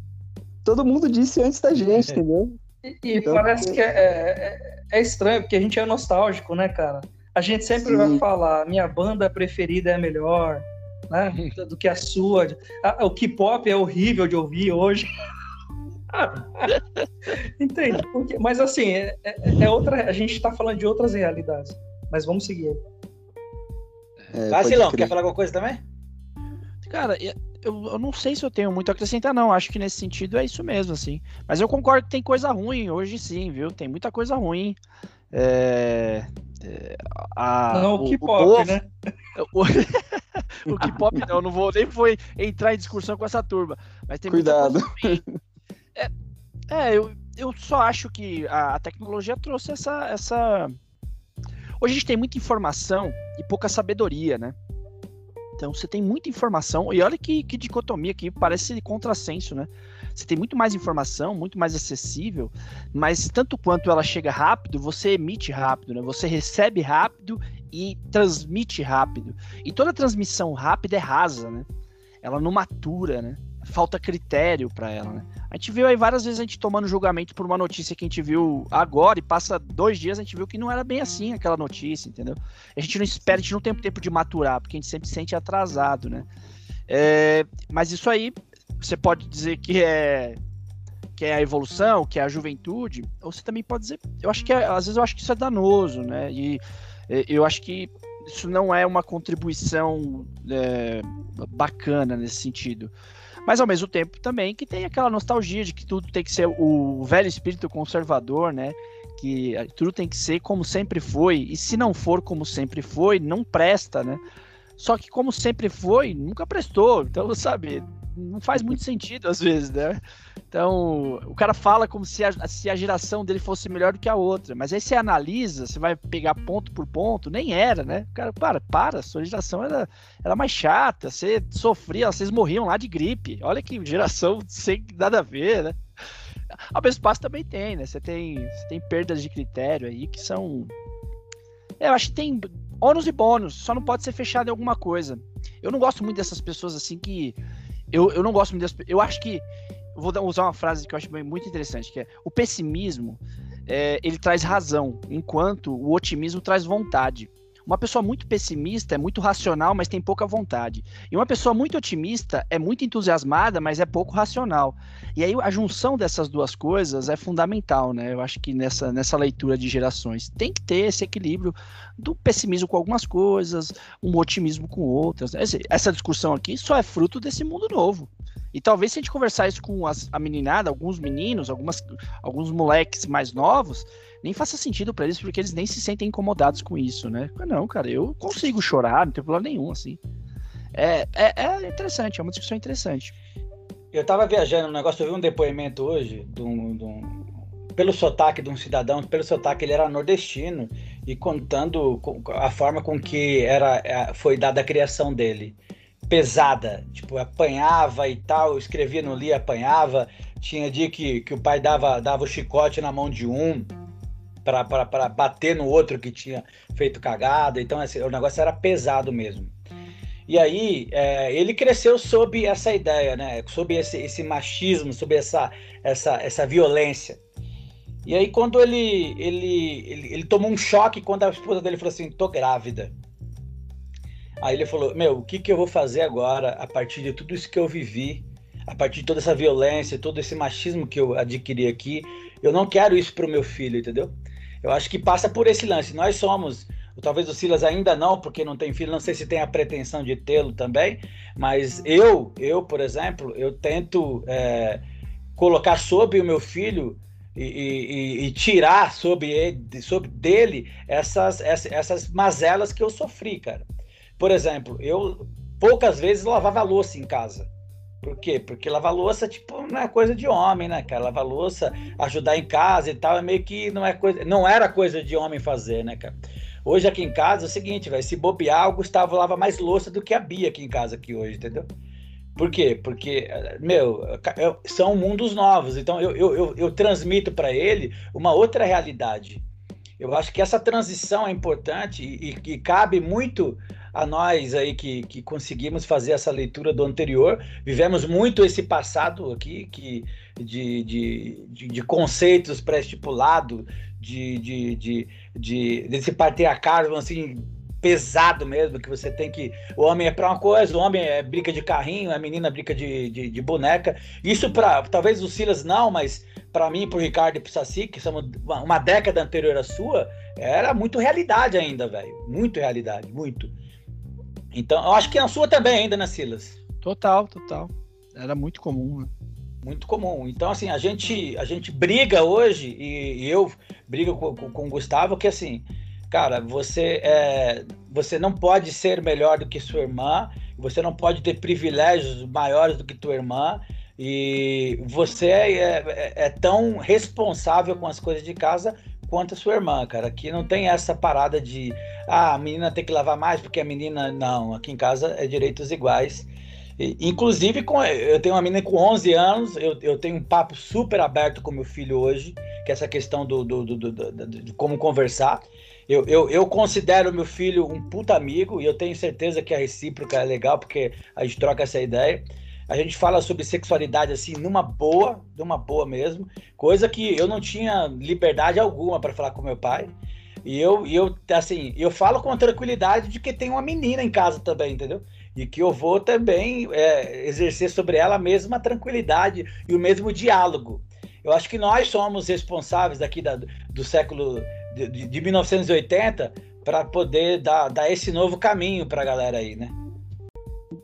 todo mundo disse antes da gente, entendeu? E, e então, parece que é, é, é, estranho, porque a gente é nostálgico, né, cara? A gente sempre Sim. vai falar, minha banda preferida é a melhor, né? Do que a sua. O K-pop é horrível de ouvir hoje. Entende? Porque, mas assim, é, é, é, outra. A gente está falando de outras realidades. Mas vamos seguir. É, Vacilão, quer falar alguma coisa também? Cara, eu, eu não sei se eu tenho muito a acrescentar, não. Acho que nesse sentido é isso mesmo, assim. Mas eu concordo que tem coisa ruim hoje, sim, viu? Tem muita coisa ruim. É, é, a, não, o, K-pop, né? O, o K-pop não, não vou nem vou entrar em discussão com essa turma. Mas tem Cuidado. É, é, eu, eu só acho que a, a tecnologia trouxe essa, essa. Hoje a gente tem muita informação e pouca sabedoria, né? Então você tem muita informação, e olha que, que dicotomia que parece contrassenso, né? Você tem muito mais informação, muito mais acessível, mas tanto quanto ela chega rápido, você emite rápido, né? Você recebe rápido e transmite rápido. E toda transmissão rápida é rasa, né? Ela não matura, né? falta critério para ela, né? A gente viu aí várias vezes a gente tomando julgamento por uma notícia que a gente viu agora e passa dois dias a gente viu que não era bem assim aquela notícia, entendeu? A gente não espera, a gente não tem tempo de maturar, porque a gente sempre se sente atrasado, né? É, mas isso aí você pode dizer que é que é a evolução, que é a juventude, ou você também pode dizer, eu acho que é, às vezes eu acho que isso é danoso, né? E eu acho que isso não é uma contribuição é, bacana nesse sentido. Mas ao mesmo tempo também que tem aquela nostalgia de que tudo tem que ser o velho espírito conservador, né? Que tudo tem que ser como sempre foi, e se não for como sempre foi, não presta, né? Só que como sempre foi, nunca prestou. Então, sabe, não faz muito sentido às vezes, né? Então, o cara fala como se a, se a geração dele fosse melhor do que a outra, mas aí você analisa, você vai pegar ponto por ponto, nem era, né? O cara, para, para, sua geração era, era mais chata, você sofria, vocês morriam lá de gripe. Olha que geração sem nada a ver, né? Ao mesmo passo também tem, né? Você tem, você tem perdas de critério aí que são. É, eu acho que tem ônus e bônus, só não pode ser fechado em alguma coisa. Eu não gosto muito dessas pessoas assim que eu, eu não gosto muito das Eu acho que. Vou usar uma frase que eu acho muito interessante, que é o pessimismo é, ele traz razão, enquanto o otimismo traz vontade. Uma pessoa muito pessimista é muito racional, mas tem pouca vontade. E uma pessoa muito otimista é muito entusiasmada, mas é pouco racional. E aí a junção dessas duas coisas é fundamental, né? Eu acho que nessa, nessa leitura de gerações tem que ter esse equilíbrio do pessimismo com algumas coisas, um otimismo com outras. Essa discussão aqui só é fruto desse mundo novo. E talvez se a gente conversar isso com as, a meninada, alguns meninos, algumas, alguns moleques mais novos, nem faça sentido para eles, porque eles nem se sentem incomodados com isso, né? Não, cara, eu consigo chorar, não tem problema nenhum, assim. É, é, é interessante, é uma discussão interessante. Eu tava viajando um negócio, eu vi um depoimento hoje de um, de um, pelo sotaque de um cidadão, pelo sotaque ele era nordestino e contando a forma com que era é, foi dada a criação dele. Pesada, tipo, apanhava e tal, escrevia no li, apanhava. Tinha dia que, que o pai dava, dava o chicote na mão de um, para bater no outro que tinha feito cagada. Então, assim, o negócio era pesado mesmo. E aí, é, ele cresceu sob essa ideia, né? Sob esse, esse machismo, sob essa, essa, essa violência. E aí, quando ele, ele, ele, ele tomou um choque quando a esposa dele falou assim: tô grávida. Aí ele falou: Meu, o que, que eu vou fazer agora a partir de tudo isso que eu vivi, a partir de toda essa violência, todo esse machismo que eu adquiri aqui? Eu não quero isso para o meu filho, entendeu? Eu acho que passa por esse lance. Nós somos, talvez o Silas ainda não, porque não tem filho, não sei se tem a pretensão de tê-lo também, mas eu, eu, por exemplo, eu tento é, colocar sobre o meu filho e, e, e, tirar sobre, ele, sobre dele essas, essas, essas mazelas que eu sofri, cara. Por exemplo, eu poucas vezes lavava louça em casa. Por quê? Porque lavar louça, tipo, não é coisa de homem, né, cara? Lavar louça, ajudar em casa e tal, é meio que não é coisa. Não era coisa de homem fazer, né, cara? Hoje aqui em casa é o seguinte, velho, se bobear, o Gustavo lava mais louça do que a Bia aqui em casa aqui hoje, entendeu? Por quê? Porque, meu, são mundos novos. Então eu, eu, eu, eu transmito para ele uma outra realidade. Eu acho que essa transição é importante e, e, cabe muito a nós aí que, que conseguimos fazer essa leitura do anterior. Vivemos muito esse passado aqui que, de, de, de, de conceitos pré-estipulados, de, de, de, de, desse patriarcado assim, pesado mesmo, que você tem que. O homem é para uma coisa, o homem é briga de carrinho, a menina briga de, de, de boneca. Isso para. Talvez o Silas não, mas para mim, para o Ricardo e para o Saci, que somos uma década anterior à sua, era muito realidade ainda, velho. Muito realidade, muito. Então, eu acho que a sua também ainda, né, Silas? Total, total. Era muito comum, né? Muito comum. Então, assim, a gente, a gente briga hoje, e, e eu brigo com, com, com, o Gustavo, que assim, cara, você, é, você não pode ser melhor do que sua irmã, você não pode ter privilégios maiores do que tua irmã, e você é, é, é, tão responsável com as coisas de casa quanto a sua irmã, cara. Aqui não tem essa parada de ah, a menina tem que lavar mais porque a menina. Não, aqui em casa é direitos iguais. E, inclusive, com, eu tenho uma menina com 11 anos, eu, eu tenho um papo super aberto com meu filho hoje, que é essa questão do, do, do, do de como conversar. Eu, eu, eu considero meu filho um puta amigo e eu tenho certeza que a recíproca é legal porque a gente troca essa ideia. A gente fala sobre sexualidade assim numa boa, numa boa mesmo, coisa que eu não tinha liberdade alguma para falar com meu pai. E eu, eu, assim, eu falo com tranquilidade de que tem uma menina em casa também, entendeu? E que eu vou também é, exercer sobre ela a mesma tranquilidade e o mesmo diálogo. Eu acho que nós somos responsáveis aqui da, do século de, de 1980 para poder dar, dar esse novo caminho para a galera aí, né?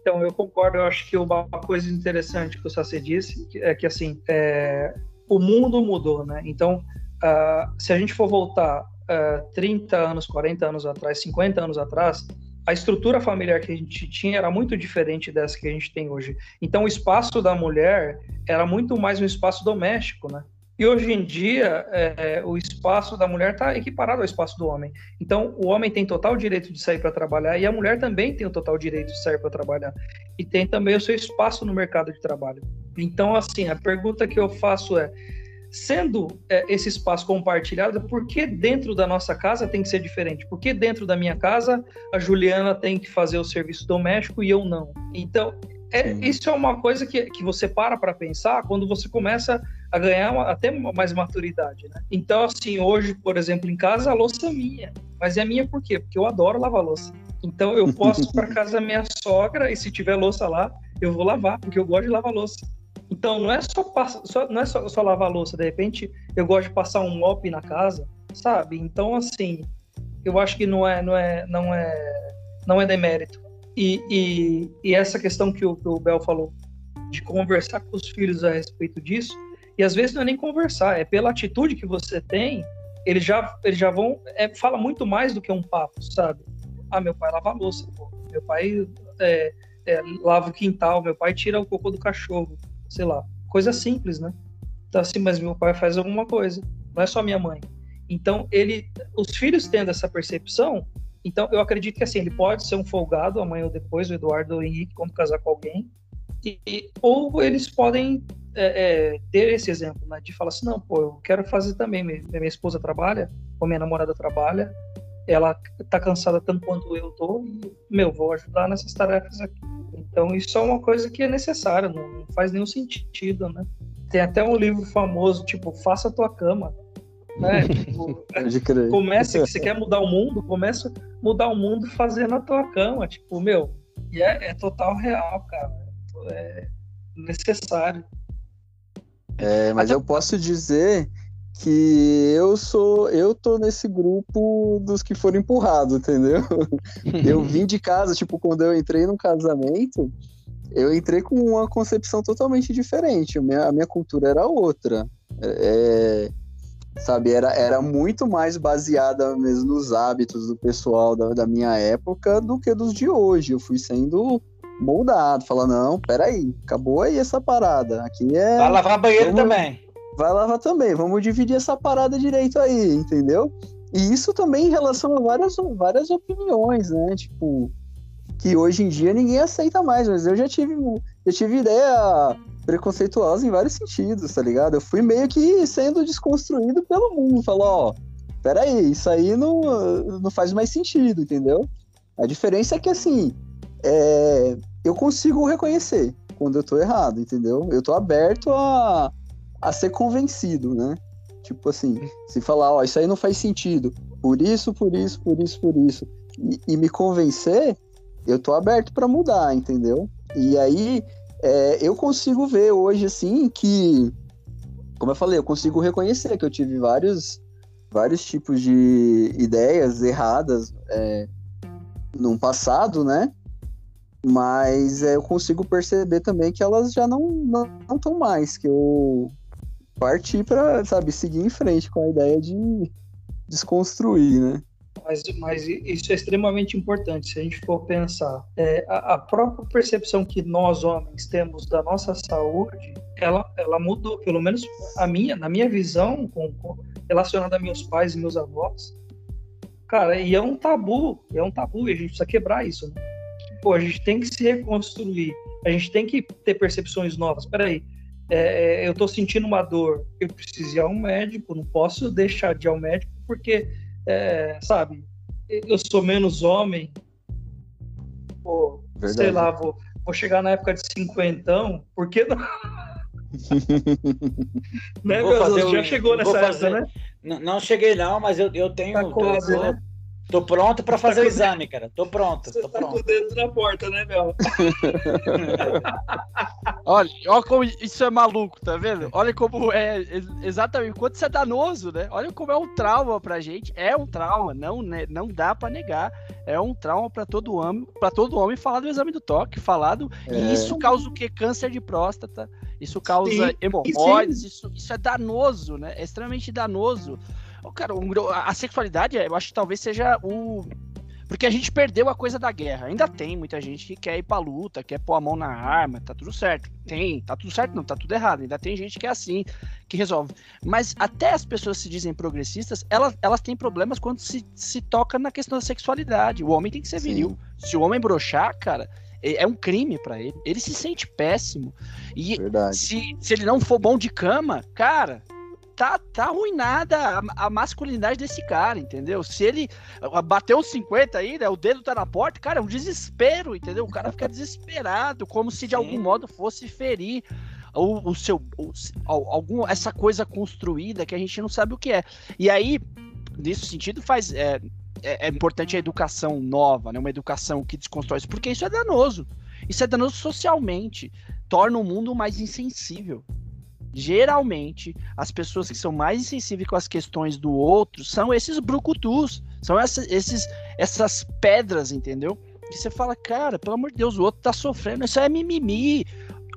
Então, eu concordo. Eu acho que uma coisa interessante que o Sassi disse é que, assim, é, o mundo mudou, né? Então, uh, se a gente for voltar uh, 30 anos, 40 anos atrás, 50 anos atrás, a estrutura familiar que a gente tinha era muito diferente dessa que a gente tem hoje. Então, o espaço da mulher era muito mais um espaço doméstico, né? E hoje em dia, é, o espaço da mulher está equiparado ao espaço do homem. Então, o homem tem total direito de sair para trabalhar e a mulher também tem o total direito de sair para trabalhar. E tem também o seu espaço no mercado de trabalho. Então, assim, a pergunta que eu faço é: sendo é, esse espaço compartilhado, por que dentro da nossa casa tem que ser diferente? Por que dentro da minha casa a Juliana tem que fazer o serviço doméstico e eu não? Então, é, isso é uma coisa que, que você para para pensar quando você começa a ganhar uma, até mais maturidade, né? Então, assim, hoje, por exemplo, em casa, a louça é minha. Mas é minha por quê? Porque eu adoro lavar louça. Então, eu posso ir para casa da minha sogra e se tiver louça lá, eu vou lavar, porque eu gosto de lavar louça. Então não é só, só não é só, só lavar louça, de repente eu gosto de passar um mop na casa, sabe? Então assim, eu acho que não é não é não é não é demérito. E, e, e essa questão que o, o Bel falou de conversar com os filhos a respeito disso, e às vezes não é nem conversar, é pela atitude que você tem, eles já, eles já vão. É, fala muito mais do que um papo, sabe? Ah, meu pai lava a louça, pô. meu pai é, é, lava o quintal, meu pai tira o cocô do cachorro sei lá, coisa simples, né? Então assim, mas meu pai faz alguma coisa, não é só minha mãe. Então ele, os filhos tendo essa percepção, então eu acredito que assim ele pode ser um folgado amanhã ou depois, o Eduardo ou o Henrique, quando casar com alguém, e, ou eles podem é, é, ter esse exemplo, né? De falar assim, não, pô, eu quero fazer também. Minha, minha esposa trabalha, ou minha namorada trabalha, ela tá cansada tanto quanto eu tô, e, meu, vou ajudar nessas tarefas aqui. Então isso é uma coisa que é necessária, não, faz nenhum sentido, né? Tem até um livro famoso, tipo, Faça a tua cama. Né? Tipo, comece, você quer mudar o mundo, começa a mudar o mundo fazendo a tua cama. Tipo, meu, e é, é total real, cara. É necessário. É, mas eu posso dizer que eu sou, eu tô nesse grupo dos que foram empurrados, entendeu? eu vim de casa, tipo, quando eu entrei no casamento, eu entrei com uma concepção totalmente diferente. A minha, a minha cultura era outra. É, sabe, era, era muito mais baseada mesmo nos hábitos do pessoal da, da minha época do que dos de hoje. Eu fui sendo moldado, falando, não, peraí, acabou aí essa parada. Aqui é. Vai lavar banheiro vamos... também vai lavar também. Vamos dividir essa parada direito aí, entendeu? E isso também em relação a várias, várias opiniões, né? Tipo, que hoje em dia ninguém aceita mais, mas eu já tive, eu tive ideia preconceituosa em vários sentidos, tá ligado? Eu fui meio que sendo desconstruído pelo mundo. Falou, ó, peraí, isso aí não, não faz mais sentido, entendeu? A diferença é que, assim, é, eu consigo reconhecer quando eu tô errado, entendeu? Eu tô aberto a, a ser convencido, né? Tipo assim, se falar, ó, isso aí não faz sentido, por isso, por isso, por isso, por isso, e, e me convencer, eu tô aberto para mudar, entendeu? E aí é, eu consigo ver hoje, assim, que, como eu falei, eu consigo reconhecer que eu tive vários, vários tipos de ideias erradas é, no passado, né? Mas é, eu consigo perceber também que elas já não estão mais, que eu partir para, sabe, seguir em frente com a ideia de desconstruir, né? Mas, mas isso é extremamente importante se a gente for pensar. É, a, a, própria percepção que nós homens temos da nossa saúde, ela, ela mudou, pelo menos a minha, na minha visão, com, com, relacionada a meus pais e meus avós. Cara, e é um tabu, é um tabu, e a gente precisa quebrar isso. Né? Pô, a gente tem que se reconstruir, a gente tem que ter percepções novas. Peraí, é, é eu estou sentindo uma dor, eu preciso ir ao médico, não posso deixar de ir ao médico porque, é, sabe, eu sou menos homem, pô, sei lá, vou, vou chegar na época de cinquentão, por que não? né, Vou fazer Já chegou nessa época, né? Não, não cheguei não, mas eu, eu tenho. Tá quase, tô- né? Tô pronto para fazer com- o exame, cara. Tô pronto, Você tô tá com o pronto. dedo na porta, né, Mel? Olha, olha como isso é maluco, tá vendo? Olha como é ex- exatamente quando você é danoso, né? Olha como é um trauma pra gente. É um trauma, não, né? não dá pra negar. É um trauma pra todo homem, para todo homem falar do exame do toque, falar do... É. E isso causa o quê? Câncer de próstata. Isso causa Sim, hemorroides, isso, isso é danoso, né? É extremamente danoso. Cara, a sexualidade, eu acho que talvez seja o porque a gente perdeu a coisa da guerra. Ainda tem muita gente que quer ir pra luta, quer pôr a mão na arma, tá tudo certo. Tem, tá tudo certo, não, tá tudo errado. Ainda tem gente que é assim, que resolve. Mas até as pessoas se dizem progressistas, elas, elas têm problemas quando se, se toca na questão da sexualidade. O homem tem que ser viril. Se o homem broxar, cara, é, é um crime pra ele. Ele se sente péssimo. E Verdade. se, se ele não for bom de cama, cara, tá, tá arruinada a, a masculinidade desse cara, entendeu? Se ele ah, bateu os 50 aí, né? O dedo tá na porta, cara, é um desespero, entendeu? O cara fica desesperado, como se de Sim. algum modo fosse ferir o, o seu. o- al- algum, essa coisa construída que a gente não sabe o que é. E aí, nesse sentido, faz. É, é, é importante a educação nova, né? Uma educação que desconstrói isso, porque isso é danoso. Isso é danoso socialmente. Torna o mundo mais insensível. Geralmente, as pessoas que são mais insensíveis com as questões do outro são esses brucutus, são esses, essas pedras, entendeu? Que você fala, cara, pelo amor de Deus, o outro tá sofrendo, isso é mimimi.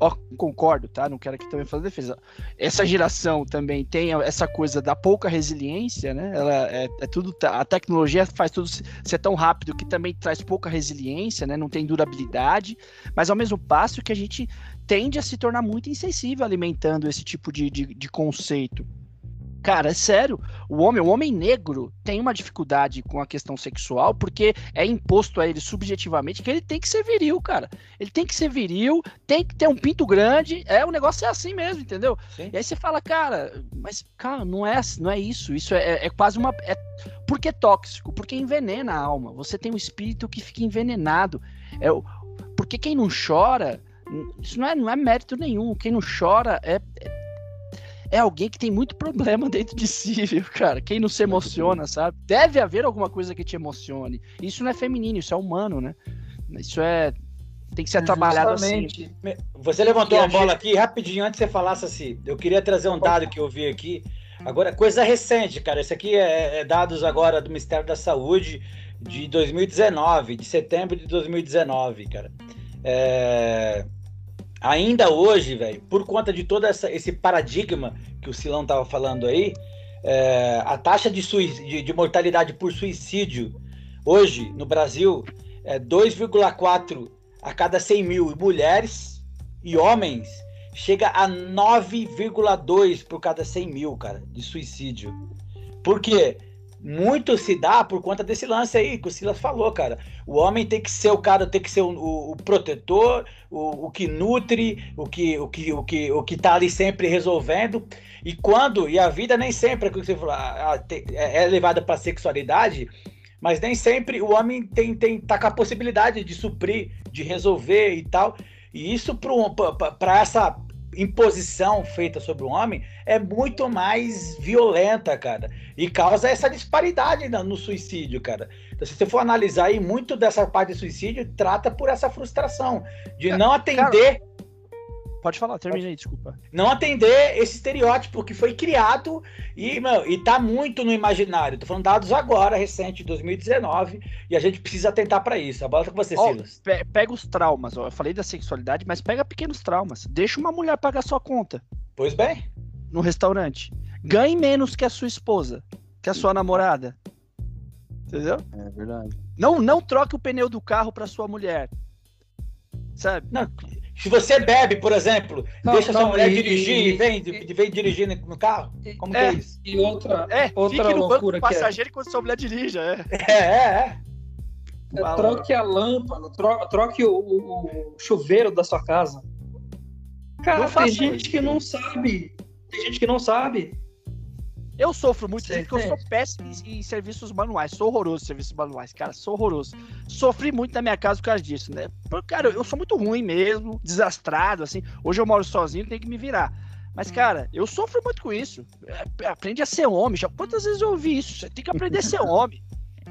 Ó, concordo, tá? Não quero aqui também fazer defesa. Essa geração também tem essa coisa da pouca resiliência, né? Ela é, é tudo. A tecnologia faz tudo se- ser tão rápido que também traz pouca resiliência, né? Não tem durabilidade, mas ao mesmo passo que a gente tende a se tornar muito insensível alimentando esse tipo de, de, de conceito. Cara, é sério. O homem, o homem negro tem uma dificuldade com a questão sexual porque é imposto a ele subjetivamente que ele tem que ser viril, cara. Ele tem que ser viril, tem que ter um pinto grande. É, o negócio é assim mesmo, entendeu? Sim. E aí você fala, cara, mas, cara, não é, não é isso. Isso é, é quase uma. É, porque é tóxico, porque envenena a alma. Você tem um espírito que fica envenenado. É, porque quem não chora, isso não é, não é mérito nenhum. Quem não chora é, é, é alguém que tem muito problema dentro de si, viu, cara? Quem não se emociona, sabe? Deve haver alguma coisa que te emocione. Isso não é feminino, isso é humano, né? Isso é. Tem que ser trabalhado assim. Justamente. Você levantou uma a bola aqui rapidinho antes de você falasse assim. Eu queria trazer um dado que eu vi aqui. Agora, coisa recente, cara. Isso aqui é, é dados agora do Ministério da Saúde de 2019, de setembro de 2019, cara. É, Ainda hoje, velho, por conta de todo essa, esse paradigma que o Silão tava falando aí, é, a taxa de, de- de mortalidade por suicídio hoje no Brasil é 2,4 a cada 100 mil mulheres e homens chega a 9,2 por cada 100 mil, cara, de suicídio. Por quê? Muito se dá por conta desse lance aí que o Silas falou, cara. O homem tem que ser o cara, tem que ser o, o- o protetor, o, o que nutre, o que, o, que, o, que, o que tá ali sempre resolvendo. E quando, e a vida nem sempre, é que você falou, é é levada para sexualidade, mas nem sempre o homem tem, tem tá com a possibilidade de suprir, de resolver e tal. E isso para essa imposição feita sobre o homem é muito mais violenta, cara. E causa essa disparidade no suicídio, cara. Então, se você for analisar aí, muito dessa parte de suicídio trata por essa frustração de não atender Pode falar, terminei, desculpa. não atender esse estereótipo que foi criado e, meu, e tá muito no imaginário. Tô falando dados agora, recente, 2019, e a gente precisa atentar para isso. A bola tá com você, Ó, Silas. pe- pega os traumas, ó. Eu falei da sexualidade, mas pega pequenos traumas. Deixa uma mulher pagar sua conta Pois bem. no restaurante. Ganhe menos que a sua esposa, que a sua namorada. Entendeu? É verdade. Não, não troque o pneu do carro para sua mulher. Sabe? Não, se você bebe, por exemplo, Não, deixa sua não, mulher e- dirigir e, e- vem, e vem dirigindo no carro, como que É. é isso? E outra, É, outra fique no banco do que é, passageiro enquanto sua mulher dirija. É. É, é, é. é troque a lâmpada, tro- troque o, o- chuveiro da sua casa. Cara, Não tem gente isso. que não sabe. Tem gente que não sabe. Eu sofro muito porque eu sou péssimo em, em, serviços manuais. Sou horroroso em serviços manuais, cara. Sou horroroso. Sofri muito na minha casa por causa disso, né? Porque, cara, eu sou muito ruim mesmo, desastrado, assim. Hoje eu moro sozinho, tenho que me virar. Mas, cara, eu sofro muito com isso. É, aprende a ser homem. Já quantas vezes eu ouvi isso? Você tem que aprender a ser homem.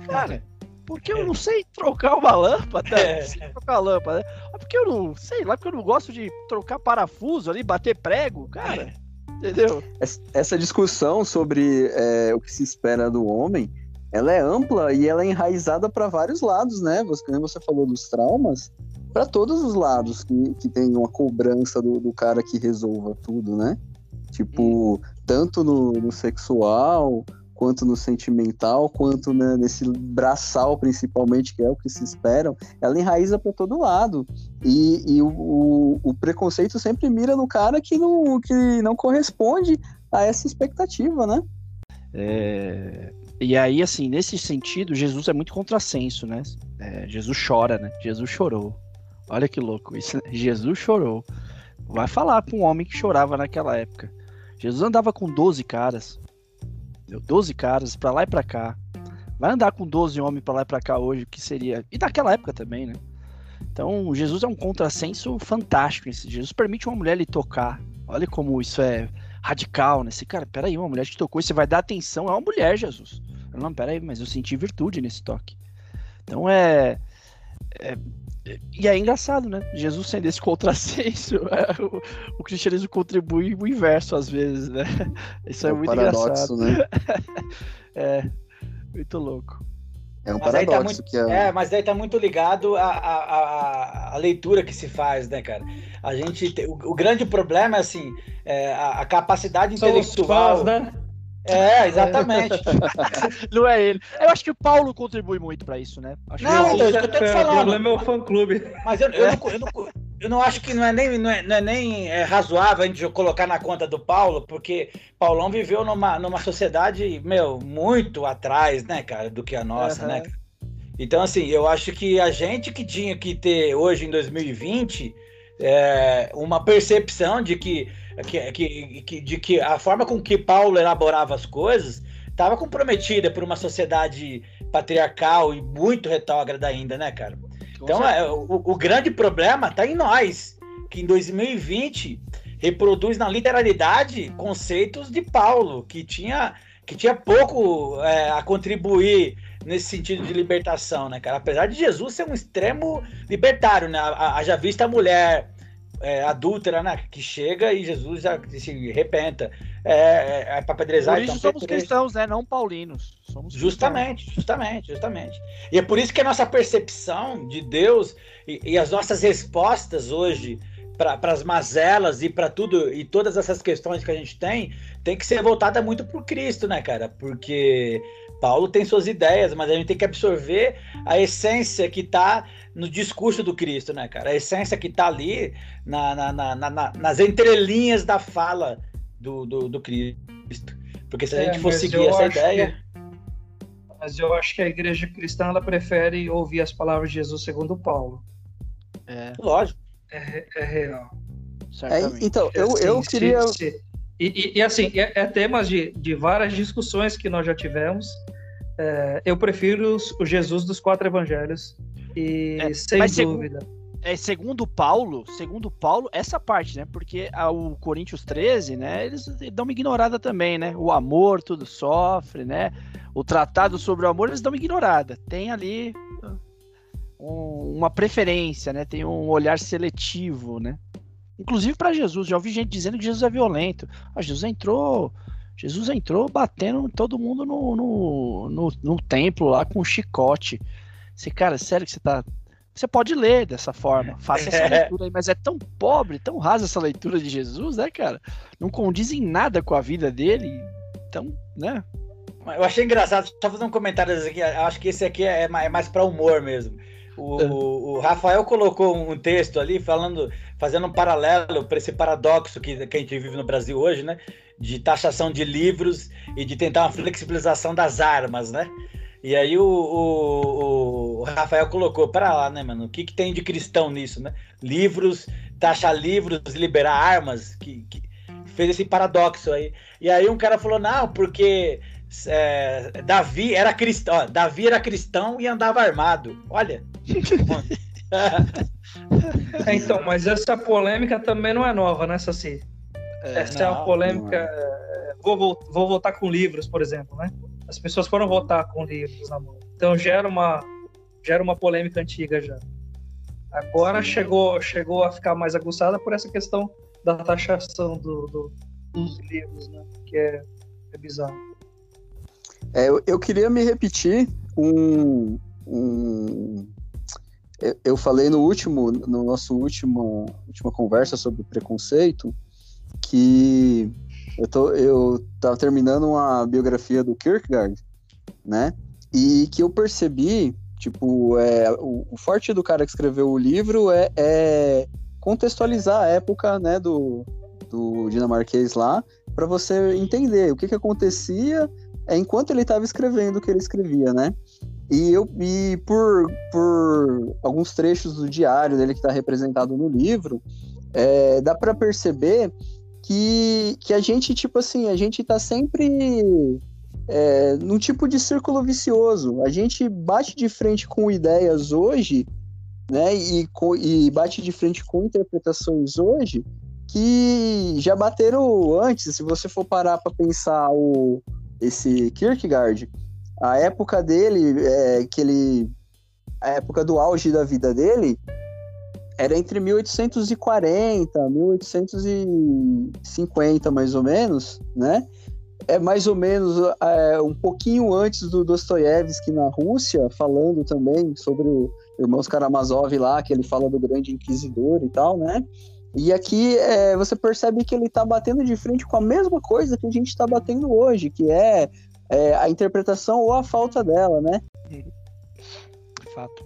Cara, porque eu não sei trocar uma lâmpada. É. Sei trocar lâmpada. Porque eu não, sei lá, porque eu não gosto de trocar parafuso ali, bater prego, cara. Entendeu? Essa discussão sobre é, o que se espera do homem, ela é ampla e ela é enraizada para vários lados, né? Você, como você falou dos traumas, para todos os lados que, que tem uma cobrança do, do cara que resolva tudo, né? Tipo, hum. tanto no, no sexual, quanto no sentimental, quanto né, nesse braçal, principalmente, que é o que se esperam, ela enraiza para todo lado. E, e o, o, o, preconceito sempre mira no cara que não, que não corresponde a essa expectativa, né? É... E aí, assim, nesse sentido, Jesus é muito contrassenso, né? É, Jesus chora, né? Jesus chorou. Olha que louco isso. Né? Jesus chorou. Vai falar com um homem que chorava naquela época. Jesus andava com 12 caras. 12 caras para lá e para cá. Vai andar com 12 homens para lá e para cá hoje, que seria. E naquela época também, né? Então, Jesus é um contrassenso fantástico. Jesus permite uma mulher lhe tocar. Olha como isso é radical, né? Esse cara, peraí, uma mulher te tocou você vai dar atenção. É uma mulher, Jesus. Não, peraí, mas eu senti virtude nesse toque. Então é, é e é engraçado, né? Jesus sendo esse contrassenso, é, o, o, cristianismo contribui o inverso às vezes, né? Isso é, é um muito paradoxo, engraçado. Né? é, muito louco. É um mas paradoxo tá muito, que é... é... mas daí tá muito ligado à, à, à, leitura que se faz, né, cara? A gente, o, o grande problema é assim, é, a, a, capacidade São intelectual. Fãs, né? É, exatamente. não é ele. Eu acho que o Paulo contribui muito para isso, né? Acho não, que então, eu tô te falando. É meu fã-clube. Mas eu, eu, não, eu, não, eu, não, acho que não é nem, não é, não é nem é, razoável a gente colocar na conta do Paulo, porque Paulão viveu numa, numa sociedade, meu, muito atrás, né, cara, do que a nossa, uhum. né? Então, assim, eu acho que a gente que tinha que ter hoje, em 2020, é, uma percepção de que que, que, que, de que a forma com que Paulo elaborava as coisas estava comprometida por uma sociedade patriarcal e muito retrógrada ainda, né, cara? Então, é, o, o, grande problema está em nós, que em 2020 reproduz na literalidade conceitos de Paulo, que tinha, que tinha pouco é, a contribuir nesse sentido de libertação, né, cara? Apesar de Jesus ser um extremo libertário, né? Haja vista a mulher é, adúltera, né? Que chega e Jesus já se repenta. É, é, é para pedrezar. Por isso então, somos cristãos, né? Não paulinos. Somos justamente, cristãos. justamente, justamente. E é por isso que a nossa percepção de Deus e, e as nossas respostas hoje para as mazelas e para tudo e todas essas questões que a gente tem tem que ser voltada muito por Cristo, né, cara? Porque Paulo tem suas ideias, mas a gente tem que absorver a essência que está no discurso do Cristo, né, cara? A essência que está ali na, na, na, nas entrelinhas da fala do, do, do Cristo. Porque se a é, gente for seguir essa ideia. Que, mas eu acho que a igreja cristã ela prefere ouvir as palavras de Jesus segundo Paulo. É. Lógico. É, é real. É, então, eu, eu queria. Se, se, e, e, e, assim, é, é temas de, de várias discussões que nós já tivemos. É, eu prefiro o Jesus dos quatro evangelhos. E é, sem dúvida. é, segundo Paulo, segundo Paulo, essa parte, né? Porque o Coríntios 13, né? Eles dão uma ignorada também, né? O amor tudo sofre, né? O tratado sobre o amor, eles dão uma ignorada. Tem ali um, uma preferência, né? Tem um olhar seletivo, né? Inclusive para Jesus. Já ouvi gente dizendo que Jesus é violento. Ah, Jesus entrou. Jesus entrou batendo todo mundo no, no, no, no templo lá com um chicote. Você, cara, sério que você tá. Você pode ler dessa forma, faça essa leitura aí, mas é tão pobre, tão rasa essa leitura de Jesus, né, cara? Não condiz em nada com a vida dele, então, né? Eu achei engraçado, só fazer um comentário aqui, acho que esse aqui é mais, é mais para humor mesmo. O, é. o, Rafael colocou um texto ali falando, fazendo um paralelo para esse paradoxo que, que a gente vive no Brasil hoje, né? De taxação de livros e de tentar uma flexibilização das armas, né? E aí o, o, o Rafael colocou para lá, né, mano? O que, que tem de cristão nisso, né? Livros, taxar livros, liberar armas, que, que fez esse paradoxo aí. E aí um cara falou, não, porque é, Davi era cristão, Davi era cristão e andava armado. Olha. é, então, mas essa polêmica também não é nova, né, Saci? É, essa não, é uma polêmica. É. Vou, vou votar com livros, por exemplo, né? As pessoas foram votar com livros na mão. Então gera uma, gera uma polêmica antiga já. Agora chegou, chegou a ficar mais aguçada por essa questão da taxação do, do dos livros, né? Que é, é bizarro. É, eu, eu, queria me repetir um, um eu, eu falei no último, no nosso último última conversa sobre preconceito que eu tô eu tava terminando uma biografia do Kierkegaard, né? E que eu percebi Tipo, é, o, o, forte do cara que escreveu o livro é, é contextualizar a época né, do, do dinamarquês lá, para você entender o que, que acontecia é, enquanto ele estava escrevendo o que ele escrevia, né? E, eu, e por, por alguns trechos do diário dele que está representado no livro, é, dá para perceber que, que a gente, tipo assim, a gente está sempre é, num tipo de círculo vicioso. A gente bate de frente com ideias hoje, né, e, e bate de frente com interpretações hoje que já bateram antes. Se você for parar para pensar o, esse Kierkegaard, a época dele, é, que ele, a época do auge da vida dele, era entre 1840, 1850 mais ou menos, né? é mais ou menos é, um pouquinho antes do Dostoiévski na Rússia, falando também sobre o Irmãos Karamazov lá, que ele fala do grande inquisidor e tal, né? E aqui é, você percebe que ele está batendo de frente com a mesma coisa que a gente está batendo hoje, que é, é, a interpretação ou a falta dela, né? Fato.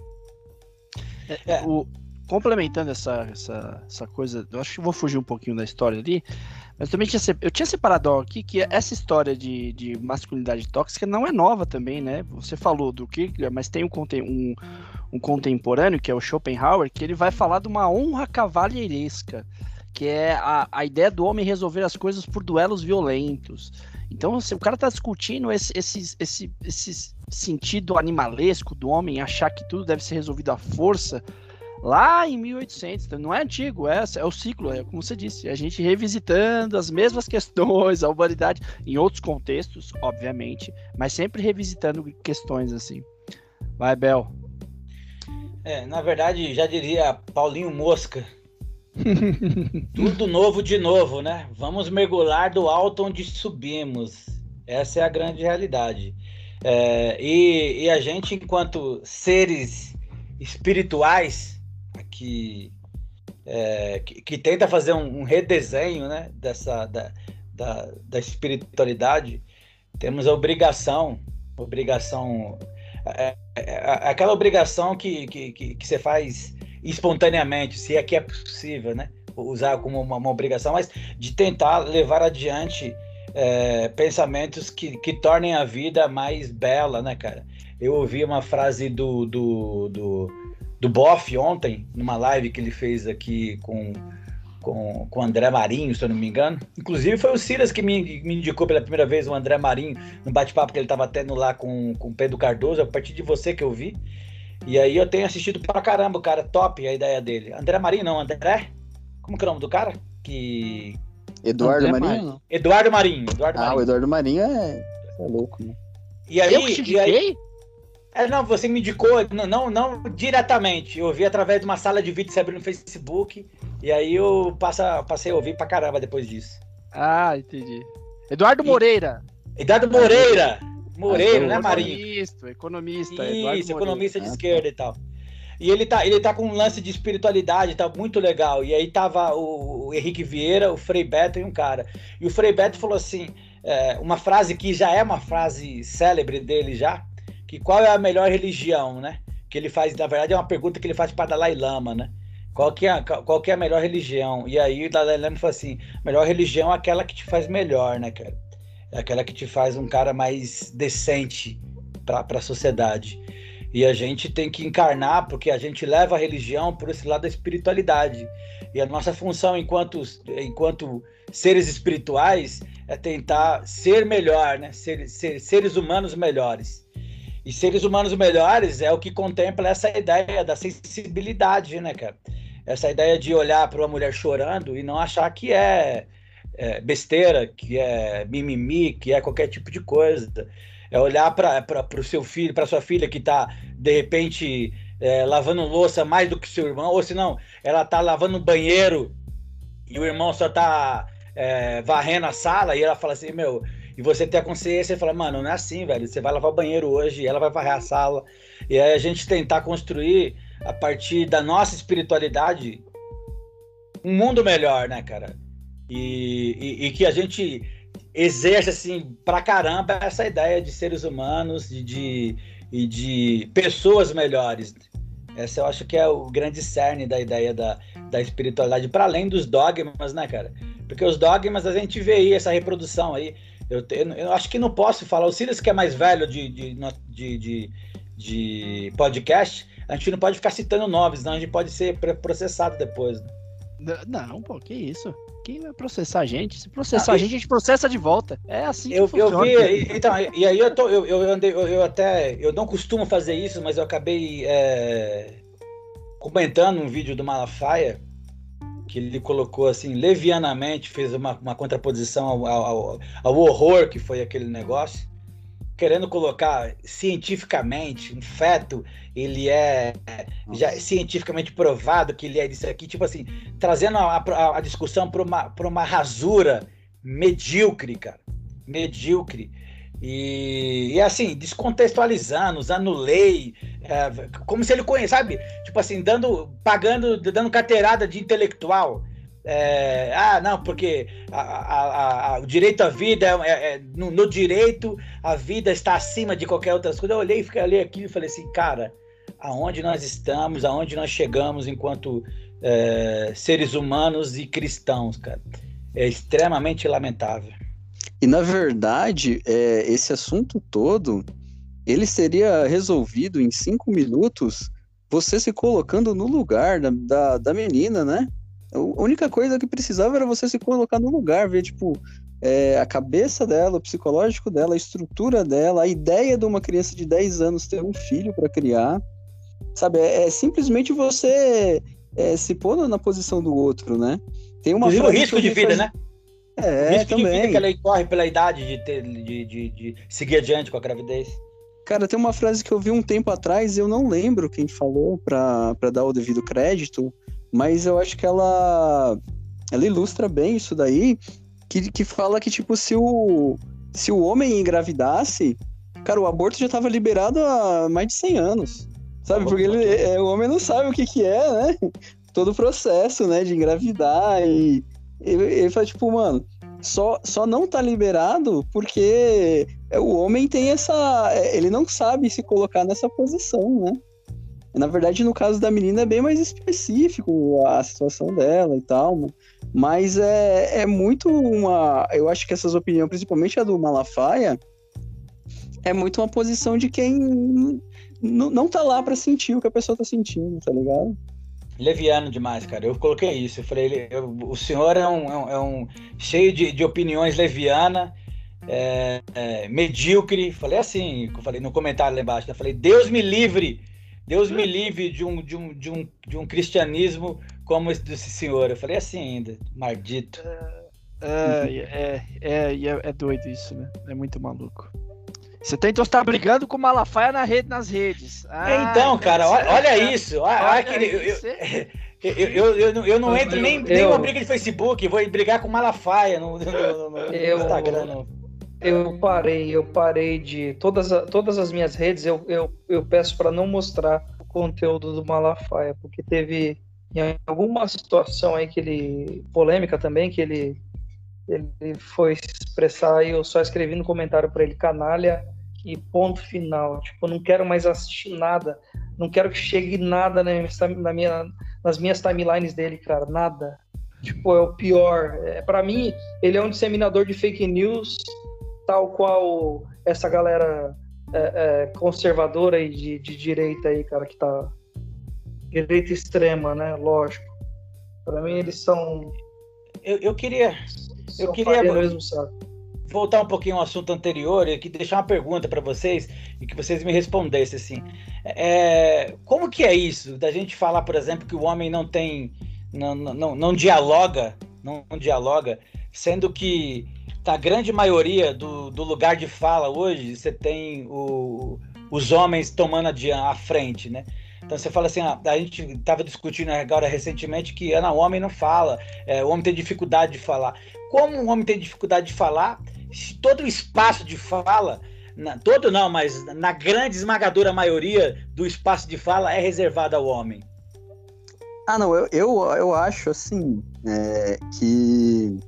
É, é, o, complementando essa, essa, essa coisa, eu acho que vou fugir um pouquinho da história ali, mas também tinha, eu tinha separado aqui que essa história de, de masculinidade tóxica não é nova também, né? Você falou do Kierkegaard, mas tem um, um, um contemporâneo, que é o Schopenhauer, que ele vai falar de uma honra cavalheiresca, que é a, a ideia do homem resolver as coisas por duelos violentos. Então, se o cara tá discutindo esse, esse, esse, esse sentido animalesco do homem achar que tudo deve ser resolvido à força, lá em 1800, então não é antigo, é, é o ciclo, é como você disse, a gente revisitando as mesmas questões, a humanidade, em outros contextos, obviamente, mas sempre revisitando questões assim. Vai, Bel. É, na verdade, já diria Paulinho Mosca. Tudo novo de novo, né? Vamos mergulhar do alto onde subimos. Essa é a grande realidade. É, e, e a gente, enquanto seres espirituais, que, é, que, que, tenta fazer um, um, redesenho né, dessa, da, da, da, espiritualidade, temos a obrigação, obrigação, é, é, é, aquela obrigação que, que, que, que, você faz espontaneamente, se é que é possível, né? Usar como uma, uma obrigação, mas de tentar levar adiante é, pensamentos que, que tornem a vida mais bela, né, cara? Eu ouvi uma frase do, do, do do Boff ontem, numa live que ele fez aqui com, com, com o André Marinho, se eu não me engano. Inclusive foi o Silas que me, me indicou pela primeira vez o André Marinho no bate-papo que ele estava tendo lá com, com o Pedro Cardoso, a partir de você que eu vi. E aí eu tenho assistido pra caramba, o cara, top a ideia dele. André Marinho, não, André? Como que é o nome do cara? Que. Eduardo André Marinho? Eduardo Marinho. Eduardo ah, Marinho. o Eduardo Marinho é, é louco, né? E aí, eu que te e aí, é, não, você me indicou, não, não, não, diretamente. Eu vi através de uma sala de vídeo que você abriu no Facebook. E aí eu passa, passei a ouvir pra caramba depois disso. Ah, entendi. Eduardo Moreira. Eduardo Moreira. Moreira, né, Marinho? Economista, economista. Isso, economista de ah, esquerda tá. e tal. E ele tá, ele tá com um lance de espiritualidade, tá muito legal. E aí tava o, o Henrique Vieira, o Frei Beto e um cara. E o Frei Beto falou assim, é, uma frase que já é uma frase célebre dele já, que qual é a melhor religião, né? Que ele faz, na verdade, é uma pergunta que ele faz para Dalai Lama, né? Qual que, é, qual que é a melhor religião? E aí o Dalai Lama fala assim: melhor religião é aquela que te faz melhor, né, cara? É aquela que te faz um cara mais decente para a sociedade. E a gente tem que encarnar, porque a gente leva a religião por esse lado da espiritualidade. E a nossa função enquanto, enquanto seres espirituais é tentar ser melhor, né? Ser, ser, seres humanos melhores. E seres humanos melhores é o que contempla essa ideia da sensibilidade, né, cara? Essa ideia de olhar para uma mulher chorando e não achar que é, é besteira, que é mimimi, que é qualquer tipo de coisa. É olhar para o seu filho, para sua filha que está, de repente, é, lavando louça mais do que seu irmão, ou se não, ela está lavando banheiro e o irmão só está é, varrendo a sala e ela fala assim, meu, e você tem a consciência e fala, mano, não é assim, velho, você vai lavar o banheiro hoje e ela vai varrer a sala. E aí a gente tentar construir, a partir da nossa espiritualidade, um mundo melhor, né, cara? E, e, e que a gente exerce, assim, pra caramba essa ideia de seres humanos e de, de, de pessoas melhores. Essa eu acho que é o grande cerne da ideia da, da espiritualidade, para além dos dogmas, né, cara? Porque os dogmas a gente vê aí, essa reprodução aí. Eu, eu acho que não posso falar. O Silas, que é mais velho de, de, de, de, de podcast, a gente não pode ficar citando nomes, não. A gente pode ser processado depois. Né? Não, pô, que isso? Quem vai processar a gente? Se processar ah, a gente, a gente processa de volta. É assim eu, que funciona. Eu vi, então, e aí eu, tô, eu, eu, andei, eu, eu, até, eu não costumo fazer isso, mas eu acabei é, comentando um vídeo do Malafaia, que ele colocou assim, levianamente, fez uma, uma contraposição ao, ao, ao horror que foi aquele negócio querendo colocar cientificamente um feto, ele é já cientificamente provado que ele é disso aqui, tipo assim, trazendo a, a, a discussão para uma, uma rasura medíocre, cara, medíocre. E, e assim, descontextualizando, usando lei, é, como se ele conhece, sabe? Tipo assim, dando, pagando, dando carteirada de intelectual. É, ah, não, porque a, a, a, o direito à vida é, é, é, no, no, direito a vida está acima de qualquer outra coisa. Eu olhei, fiquei ali aqui e falei assim, cara, aonde nós estamos, aonde nós chegamos enquanto é, seres humanos e cristãos, cara, é extremamente lamentável. E na verdade, é, esse assunto todo ele seria resolvido em cinco minutos, você se colocando no lugar da, da, da menina, né? A única coisa que precisava era você se colocar no lugar, ver, tipo, é, a cabeça dela, o psicológico dela, a estrutura dela, a ideia de uma criança de 10 anos ter um filho para criar. Sabe, é, é simplesmente você é, se pôr na posição do outro, né? Tem uma Inclusive o risco de vida, faz... né? É, o risco também. vida que ela corre pela idade de, ter, de, de, de seguir adiante com a gravidez. Cara, tem uma frase que eu vi um tempo atrás, eu não lembro quem falou para dar o devido crédito, mas eu acho que ela ela ilustra bem isso daí, que, que fala que, tipo, se o, se o homem engravidasse, cara, o aborto já estava liberado há mais de 100 anos, sabe? Porque ele, é, o homem não sabe o que que é, né? Todo o processo, né, de engravidar e ele, ele fala, tipo, mano, só, só não tá liberado porque o homem tem essa. Ele não sabe se colocar nessa posição, né? Na verdade, no caso da menina é bem mais específico a situação dela e tal, mas é, é muito uma. Eu acho que essas opiniões, principalmente a do Malafaia, é muito uma posição de quem não tá lá para sentir o que a pessoa tá sentindo, tá ligado? Leviano demais, cara. Eu coloquei isso. Eu falei, eu, o senhor é um, é um, é um cheio de, de opiniões leviana, é, é, medíocre. Falei assim, eu falei no comentário lá embaixo. Eu falei, Deus me livre Deus me livre de um, de um, de um, de um cristianismo como esse desse senhor. Eu falei assim ainda, maldito. É, é, é, é, é doido isso, né? É muito maluco. Você tem então estar brigando com Malafaia na rede, nas redes. Ah, então, cara, olha, olha isso. Olha, olha aquele, eu, eu, eu, eu, eu, não entro nem, nem uma briga de Facebook, vou brigar com Malafaia no, no, no, no Instagram. Não. Eu parei, eu parei de. Todas, todas as minhas redes eu, eu, eu peço para não mostrar o conteúdo do Malafaia, porque teve em alguma situação aí que ele. polêmica também, que ele, ele foi expressar e eu só escrevi no comentário para ele canalha e ponto final. Tipo, não quero mais assistir nada, não quero que chegue nada na minha, na minha, nas minhas timelines dele, cara, nada. Tipo, é o pior. É, para mim, ele é um disseminador de fake news tal qual essa galera é, é, conservadora e de, de, direita aí, cara, que tá direita extrema, né? Lógico. Para mim eles são. Eu, eu queria, eu queria mesmo, voltar um pouquinho ao assunto anterior e deixar uma pergunta para vocês e que vocês me respondessem assim. É, como que é isso da gente falar, por exemplo, que o homem não tem, não, não, não dialoga, não, não dialoga, sendo que a grande maioria do, do lugar de fala hoje, você tem o, os homens tomando a, a frente, né? Então você fala assim, ah, a gente estava discutindo agora recentemente que Ana, o homem não fala, é, o homem tem dificuldade de falar. Como o homem tem dificuldade de falar, todo o espaço de fala, na, todo não, mas na grande esmagadora maioria do espaço de fala é reservado ao homem? Ah, não, eu, eu, eu acho assim é, que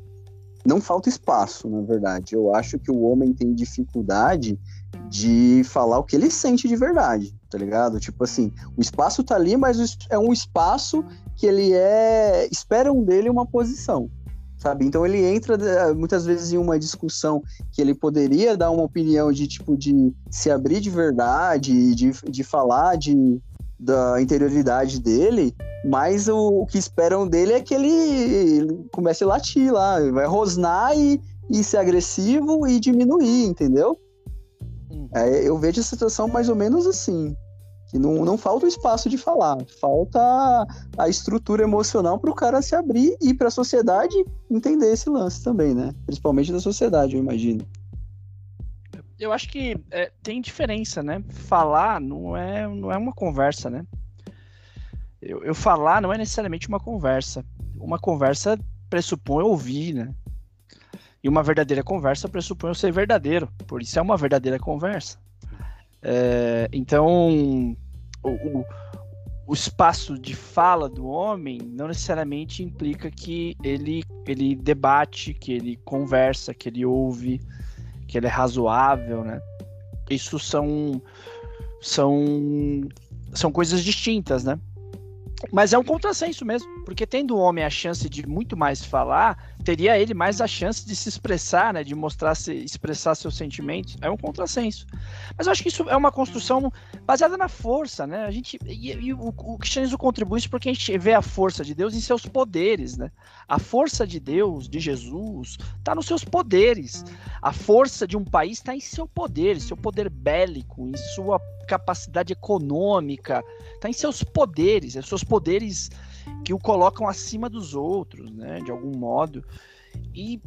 não falta espaço, na verdade. Eu acho que o homem tem dificuldade de falar o que ele sente de verdade, tá ligado? Tipo assim, o espaço tá ali, mas é um espaço que ele é. esperam dele uma posição, sabe? Então ele entra eh, muitas vezes em uma discussão que ele poderia dar uma opinião de tipo de se abrir de verdade, de, de falar de, da interioridade dele, mas o, o, que esperam dele é que ele comece a latir lá, vai rosnar e, e ser agressivo e diminuir, entendeu? Hum. É, eu vejo a situação mais ou menos assim. Que não, não falta o espaço de falar, falta a estrutura emocional para o cara se abrir e para a sociedade entender esse lance também, né? Principalmente da sociedade, eu imagino eu acho que é, tem diferença, né? Falar não é, não é uma conversa, né? Eu, eu, falar não é necessariamente uma conversa. Uma conversa pressupõe ouvir, né? E uma verdadeira conversa pressupõe ser verdadeiro. Por isso é uma verdadeira conversa. É, então, o, o, o, espaço de fala do homem não necessariamente implica que ele, ele debate, que ele conversa, que ele ouve que ele é razoável, né? Isso são são são coisas distintas, né? Mas é um contrassenso mesmo, porque tendo o homem a chance de muito mais falar, teria ele mais a chance de se expressar, né, de mostrar, se expressar seus sentimentos. É um contrassenso. Mas eu acho que isso é uma construção baseada na força, né? A gente e, e o, o cristianismo contribui isso porque a gente vê a força de Deus em seus poderes, né? A força de Deus, de Jesus, está nos seus poderes. A força de um país está em seu poder, seu poder bélico, em sua capacidade econômica, está em seus poderes, é seus poderes que o colocam acima dos outros, né, de algum modo. E,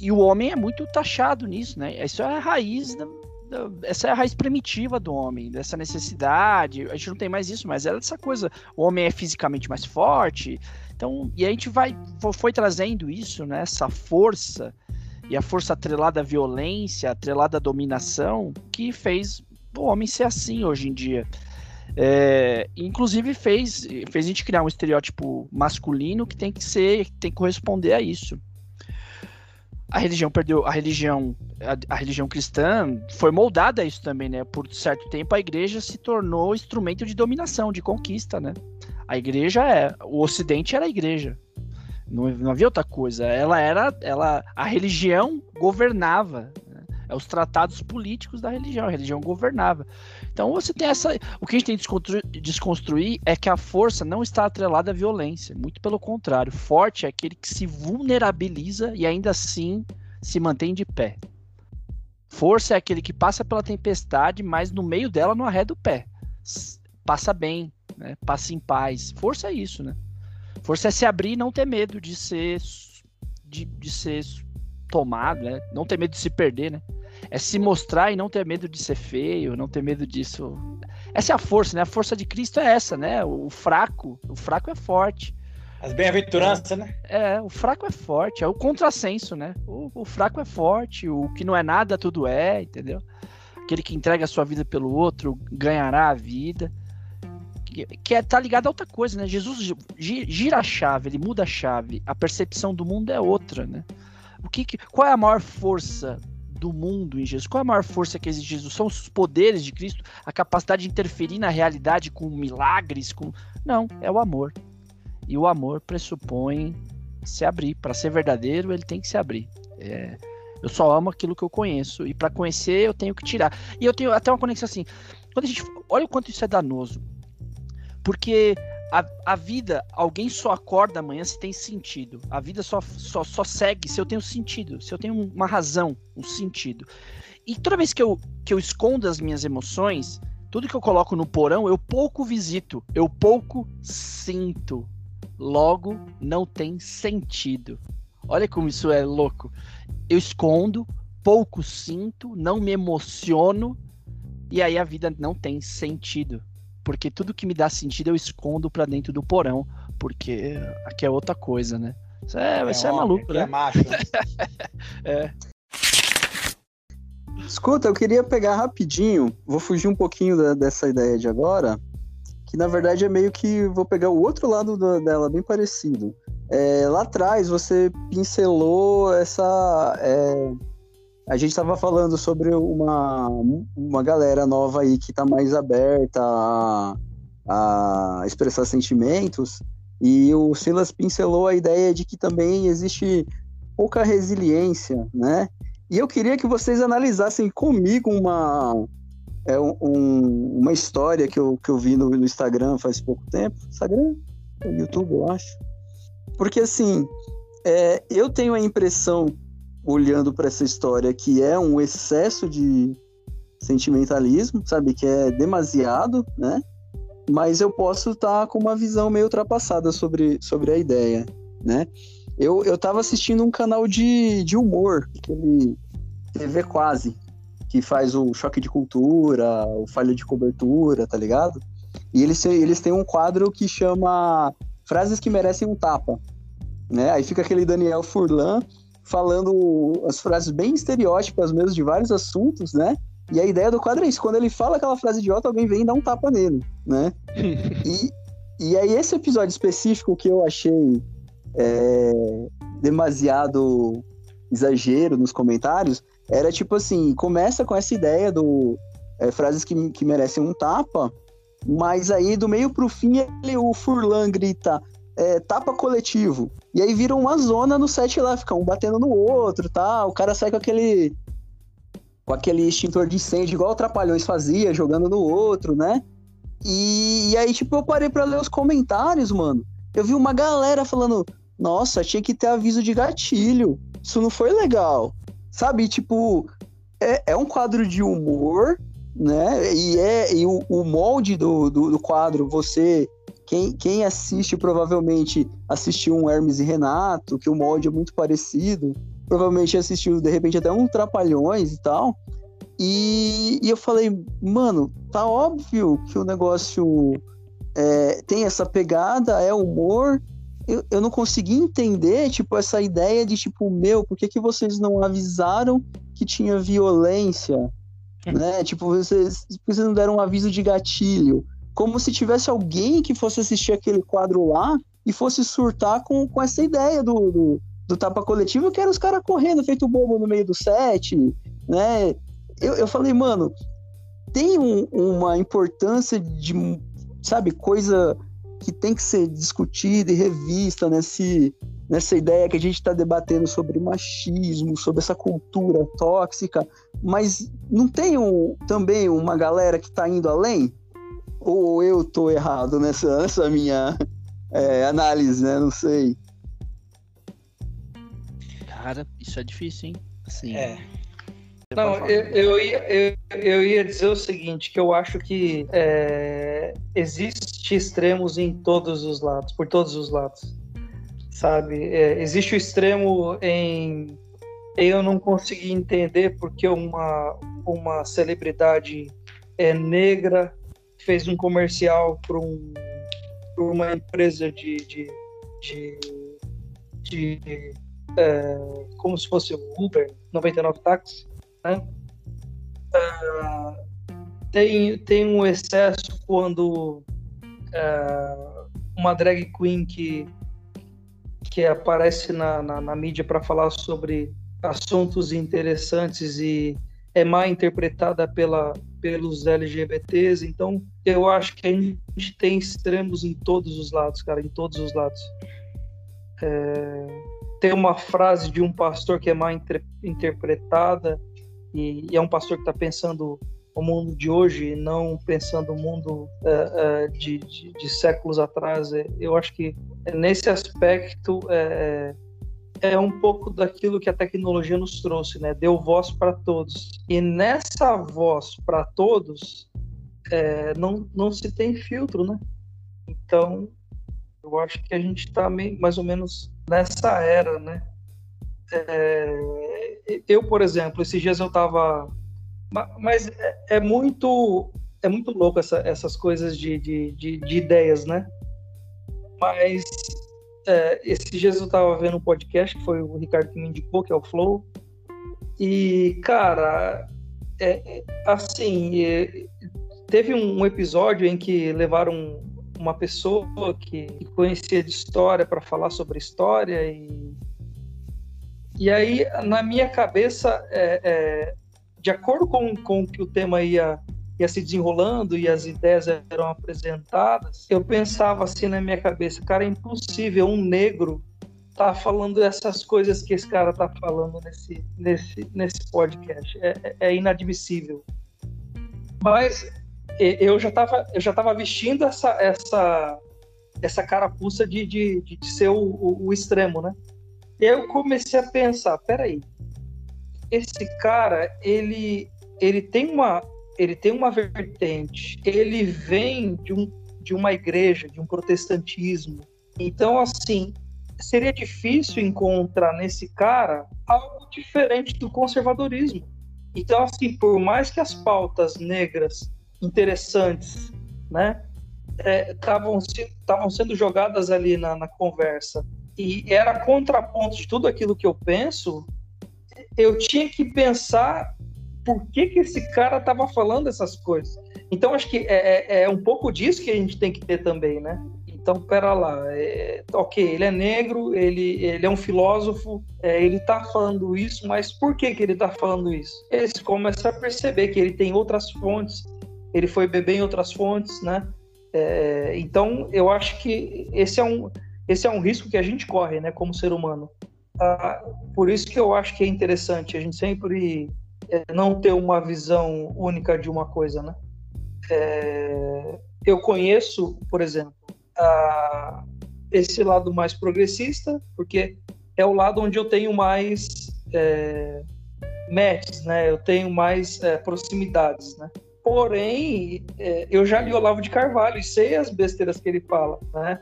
e o homem é muito taxado nisso, né? Isso é a raiz da, da, essa é a raiz primitiva do homem, dessa necessidade. A gente não tem mais isso, mas é essa coisa. O homem é fisicamente mais forte. Então, e a gente vai foi trazendo isso, né? Essa força e a força atrelada à violência, atrelada à dominação, que fez o homem ser assim hoje em dia. É, inclusive fez, fez a gente criar um estereótipo masculino que tem que ser, tem que corresponder a isso. A religião perdeu, a religião, a, a, religião cristã foi moldada a isso também, né? Por certo tempo a igreja se tornou instrumento de dominação, de conquista, né? A igreja é, o Ocidente era a igreja, não, não havia outra coisa. Ela era, ela, a religião governava, é os políticos da religião. A religião governava. Então você tem essa. O que a gente tem que desconstruir é que a força não está atrelada à violência. Muito pelo contrário. Forte é aquele que se vulnerabiliza e ainda assim se mantém de pé. Força é aquele que passa pela tempestade, mas no meio dela não arreda o pé. Passa bem, né? passa em paz. Força é isso, né? Força é se abrir e não ter medo de ser de, de ser tomado, né? Não ter medo de se perder, né? É se mostrar e não ter medo de ser feio, não ter medo disso. Essa é a força, né? A força de Cristo é essa, né? O fraco, o fraco é forte. As bem-aventuranças, né? É, o fraco é forte, é o contrassenso, né? O, o, fraco é forte, o que não é nada, tudo é, entendeu? Aquele que entrega a sua vida pelo outro ganhará a vida. Que, que é, tá ligado a outra coisa, né? Jesus gira a chave, ele muda a chave. A percepção do mundo é outra, né? O que, que qual é a maior força do mundo em Jesus? Qual é a maior força que existe em Jesus? São os poderes de Cristo, a capacidade de interferir na realidade com milagres, com não, é o amor. E o amor pressupõe se abrir. Para ser verdadeiro, ele tem que se abrir. É, Eu só amo aquilo que eu conheço. E para conhecer, eu tenho que tirar. E eu tenho até uma conexão assim. Quando a gente. Olha o quanto isso é danoso. Porque a, a vida, alguém só acorda amanhã se tem sentido. A vida só, só, só segue se eu tenho sentido, se eu tenho uma razão, um sentido. E toda vez que eu, que eu escondo as minhas emoções, tudo que eu coloco no porão, eu pouco visito, eu pouco sinto. Logo, não tem sentido. Olha como isso é louco. Eu escondo, pouco sinto, não me emociono, e aí a vida não tem sentido. Porque tudo que me dá sentido eu escondo para dentro do porão, porque aqui é outra coisa, né? Isso é, é, isso é maluco, né? É macho, é. Escuta, eu queria pegar rapidinho, vou fugir um pouquinho da, dessa ideia de agora, que na verdade é meio que vou pegar o outro lado do, dela, bem parecido. É, lá atrás você pincelou essa. É, a gente estava falando sobre uma, uma galera nova aí que está mais aberta a, a expressar sentimentos, e o Silas pincelou a ideia de que também existe pouca resiliência, né? E eu queria que vocês analisassem comigo uma, é, um, uma história que eu, que eu vi no, no Instagram faz pouco tempo. Instagram? No YouTube, eu acho. Porque, assim, é, eu tenho a impressão, olhando para essa história, que é um excesso de sentimentalismo, sabe? Que é demasiado, né? Mas eu posso estar tá com uma visão meio ultrapassada sobre, sobre a ideia, né? Eu, eu tava assistindo um canal de, de humor, aquele TV Quase, que faz o Choque de Cultura, o Falha de Cobertura, tá ligado? E eles, eles têm um quadro que chama Frases que Merecem um Tapa, né? Aí fica aquele Daniel Furlan falando as frases bem estereótipas mesmo de vários assuntos, né? E a ideia do quadro é isso, quando ele fala aquela frase idiota, alguém vem e dá um tapa nele, né? e, e aí esse episódio específico que eu achei é, demasiado exagero nos comentários, era tipo assim, começa com essa ideia do é, frases que, que merecem um tapa, mas aí do meio pro fim ele, o Furlan grita é, tapa coletivo. E aí vira uma zona no set lá, fica um batendo no outro, tá? O cara sai com aquele com aquele extintor de incêndio igual o Trapalhões fazia, jogando no outro, né? E, e aí tipo eu parei para ler os comentários, mano. Eu vi uma galera falando: "Nossa, tinha que ter aviso de gatilho. Isso não foi legal." Sabe, tipo, é, é um quadro de humor, né? E, é, e o, o molde do, do, do, quadro, você. Quem, quem assiste provavelmente assistiu um Hermes e Renato, que o molde é muito parecido. Provavelmente assistiu, de repente, até um Trapalhões e tal. E, e eu falei, mano, tá óbvio que o negócio é, tem essa pegada, é humor, eu, eu não consegui entender, tipo, essa ideia de, tipo, meu, por que, que vocês não avisaram que tinha violência? né? Tipo, vocês, vocês não deram um aviso de gatilho. Como se tivesse alguém que fosse assistir aquele quadro lá e fosse surtar com, com essa ideia do, do, do tapa coletivo, que era os caras correndo, feito bobo no meio do set, né? Eu, eu falei, mano, tem um, uma importância de, sabe, coisa que tem que ser discutida e revista nesse, nessa ideia que a gente está debatendo sobre machismo, sobre essa cultura tóxica, mas não tem um, também uma galera que está indo além? Ou eu tô errado nessa, nessa minha é, análise, né? Não sei. Cara, isso é difícil, hein? Assim, é. Não, eu, eu, ia, eu, eu, ia dizer o seguinte, que eu acho que é, existe extremos em todos os lados, por todos os lados, sabe? É, existe o extremo em eu não consegui entender porque uma, uma celebridade é negra fez um comercial para um, uma empresa de, de, de, de é, como se fosse o Uber 99 táxi né? Uh, tem, tem um excesso quando uh, uma drag queen que, que aparece na, na, na mídia para falar sobre assuntos interessantes e é mal interpretada pela, pelos LGBTs. Então, eu acho que a gente tem extremos em todos os lados, cara, em todos os lados. É... tem uma frase de um pastor que é mal inter interpretada e, e, é um pastor que está pensando o mundo de hoje, não pensando o mundo uh, uh, de, de, de, séculos atrás. Eu acho que nesse aspecto é, é um pouco daquilo que a tecnologia nos trouxe, né? Deu voz para todos. E nessa voz para todos, é, não, não se tem filtro, né? Então, eu acho que a gente está mais ou menos nessa era, né? É, eu, por exemplo, esses dias eu estava, mas é, é, muito é muito louco essa, essas coisas de, de, de, de, ideias, né? Mas é, esses dias eu estava vendo um podcast que foi o Ricardo que me indicou, que é o Flow, e cara, é, é assim, é, teve um episódio em que levaram uma pessoa que conhecia de história para falar sobre história e e aí na minha cabeça é, é, de acordo com, com que o tema ia ia se desenrolando e as ideias eram apresentadas eu pensava assim na minha cabeça cara é impossível um negro tá falando essas coisas que esse cara tá falando nesse nesse nesse podcast. É, é, é inadmissível. Mas eu já estava eu já tava vestindo essa essa essa carapuça de, de, de ser o, o, o, extremo, né? Eu comecei a pensar, peraí, esse cara ele ele tem uma ele tem uma vertente, ele vem de um de uma igreja, de um protestantismo. Então assim seria difícil encontrar nesse cara algo diferente do conservadorismo. Então assim, por mais que as pautas negras interessantes, né? Estavam é, sendo jogadas ali na, na conversa e era contraponto de tudo aquilo que eu penso, eu tinha que pensar por que, que esse cara estava falando essas coisas. Então, acho que é, é, é, um pouco disso que a gente tem que ter também, né? Então, pera lá, é, ok, ele é negro, ele, ele é um filósofo, é, ele está falando isso, mas por que, que ele está falando isso? Ele começa a perceber que ele tem outras fontes, ele foi beber em outras fontes, né? É, então, eu acho que esse é um esse é um risco que a gente corre, né, como ser humano. Ah, por isso que eu acho que é interessante a gente sempre é, não ter uma visão única de uma coisa, né? É, eu conheço, por exemplo, a, esse lado mais progressista, porque é o lado onde eu tenho mais é, matches, né? Eu tenho mais é, proximidades, né? Porém, é, eu já li Olavo de Carvalho e sei as besteiras que ele fala, né?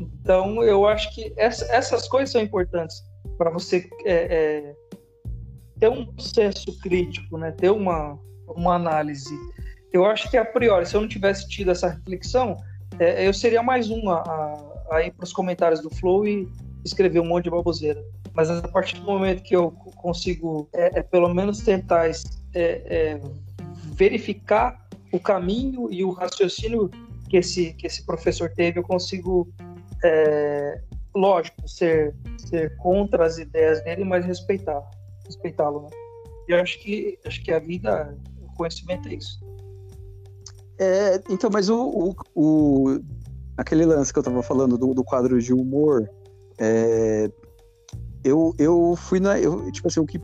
Então, eu acho que essa, essas coisas são importantes para você é, é, ter um senso crítico, né? Ter uma, uma análise. Eu acho que, a priori, se eu não tivesse tido essa reflexão, é, eu seria mais um a, a, a ir para os comentários do Flow e escrever um monte de baboseira. Mas a partir do momento que eu consigo, é, é pelo menos tentar é, verificar o caminho e o raciocínio que esse, que esse professor teve, eu consigo, é, lógico, ser, ser contra as ideias dele, mas respeitar, respeitá-lo. Né? Eu acho que, acho que a vida, o conhecimento é isso. É, então, mas o, o, o, aquele lance que eu tava falando do, do quadro de humor, é, eu, eu fui na. Eu, tipo assim, o que,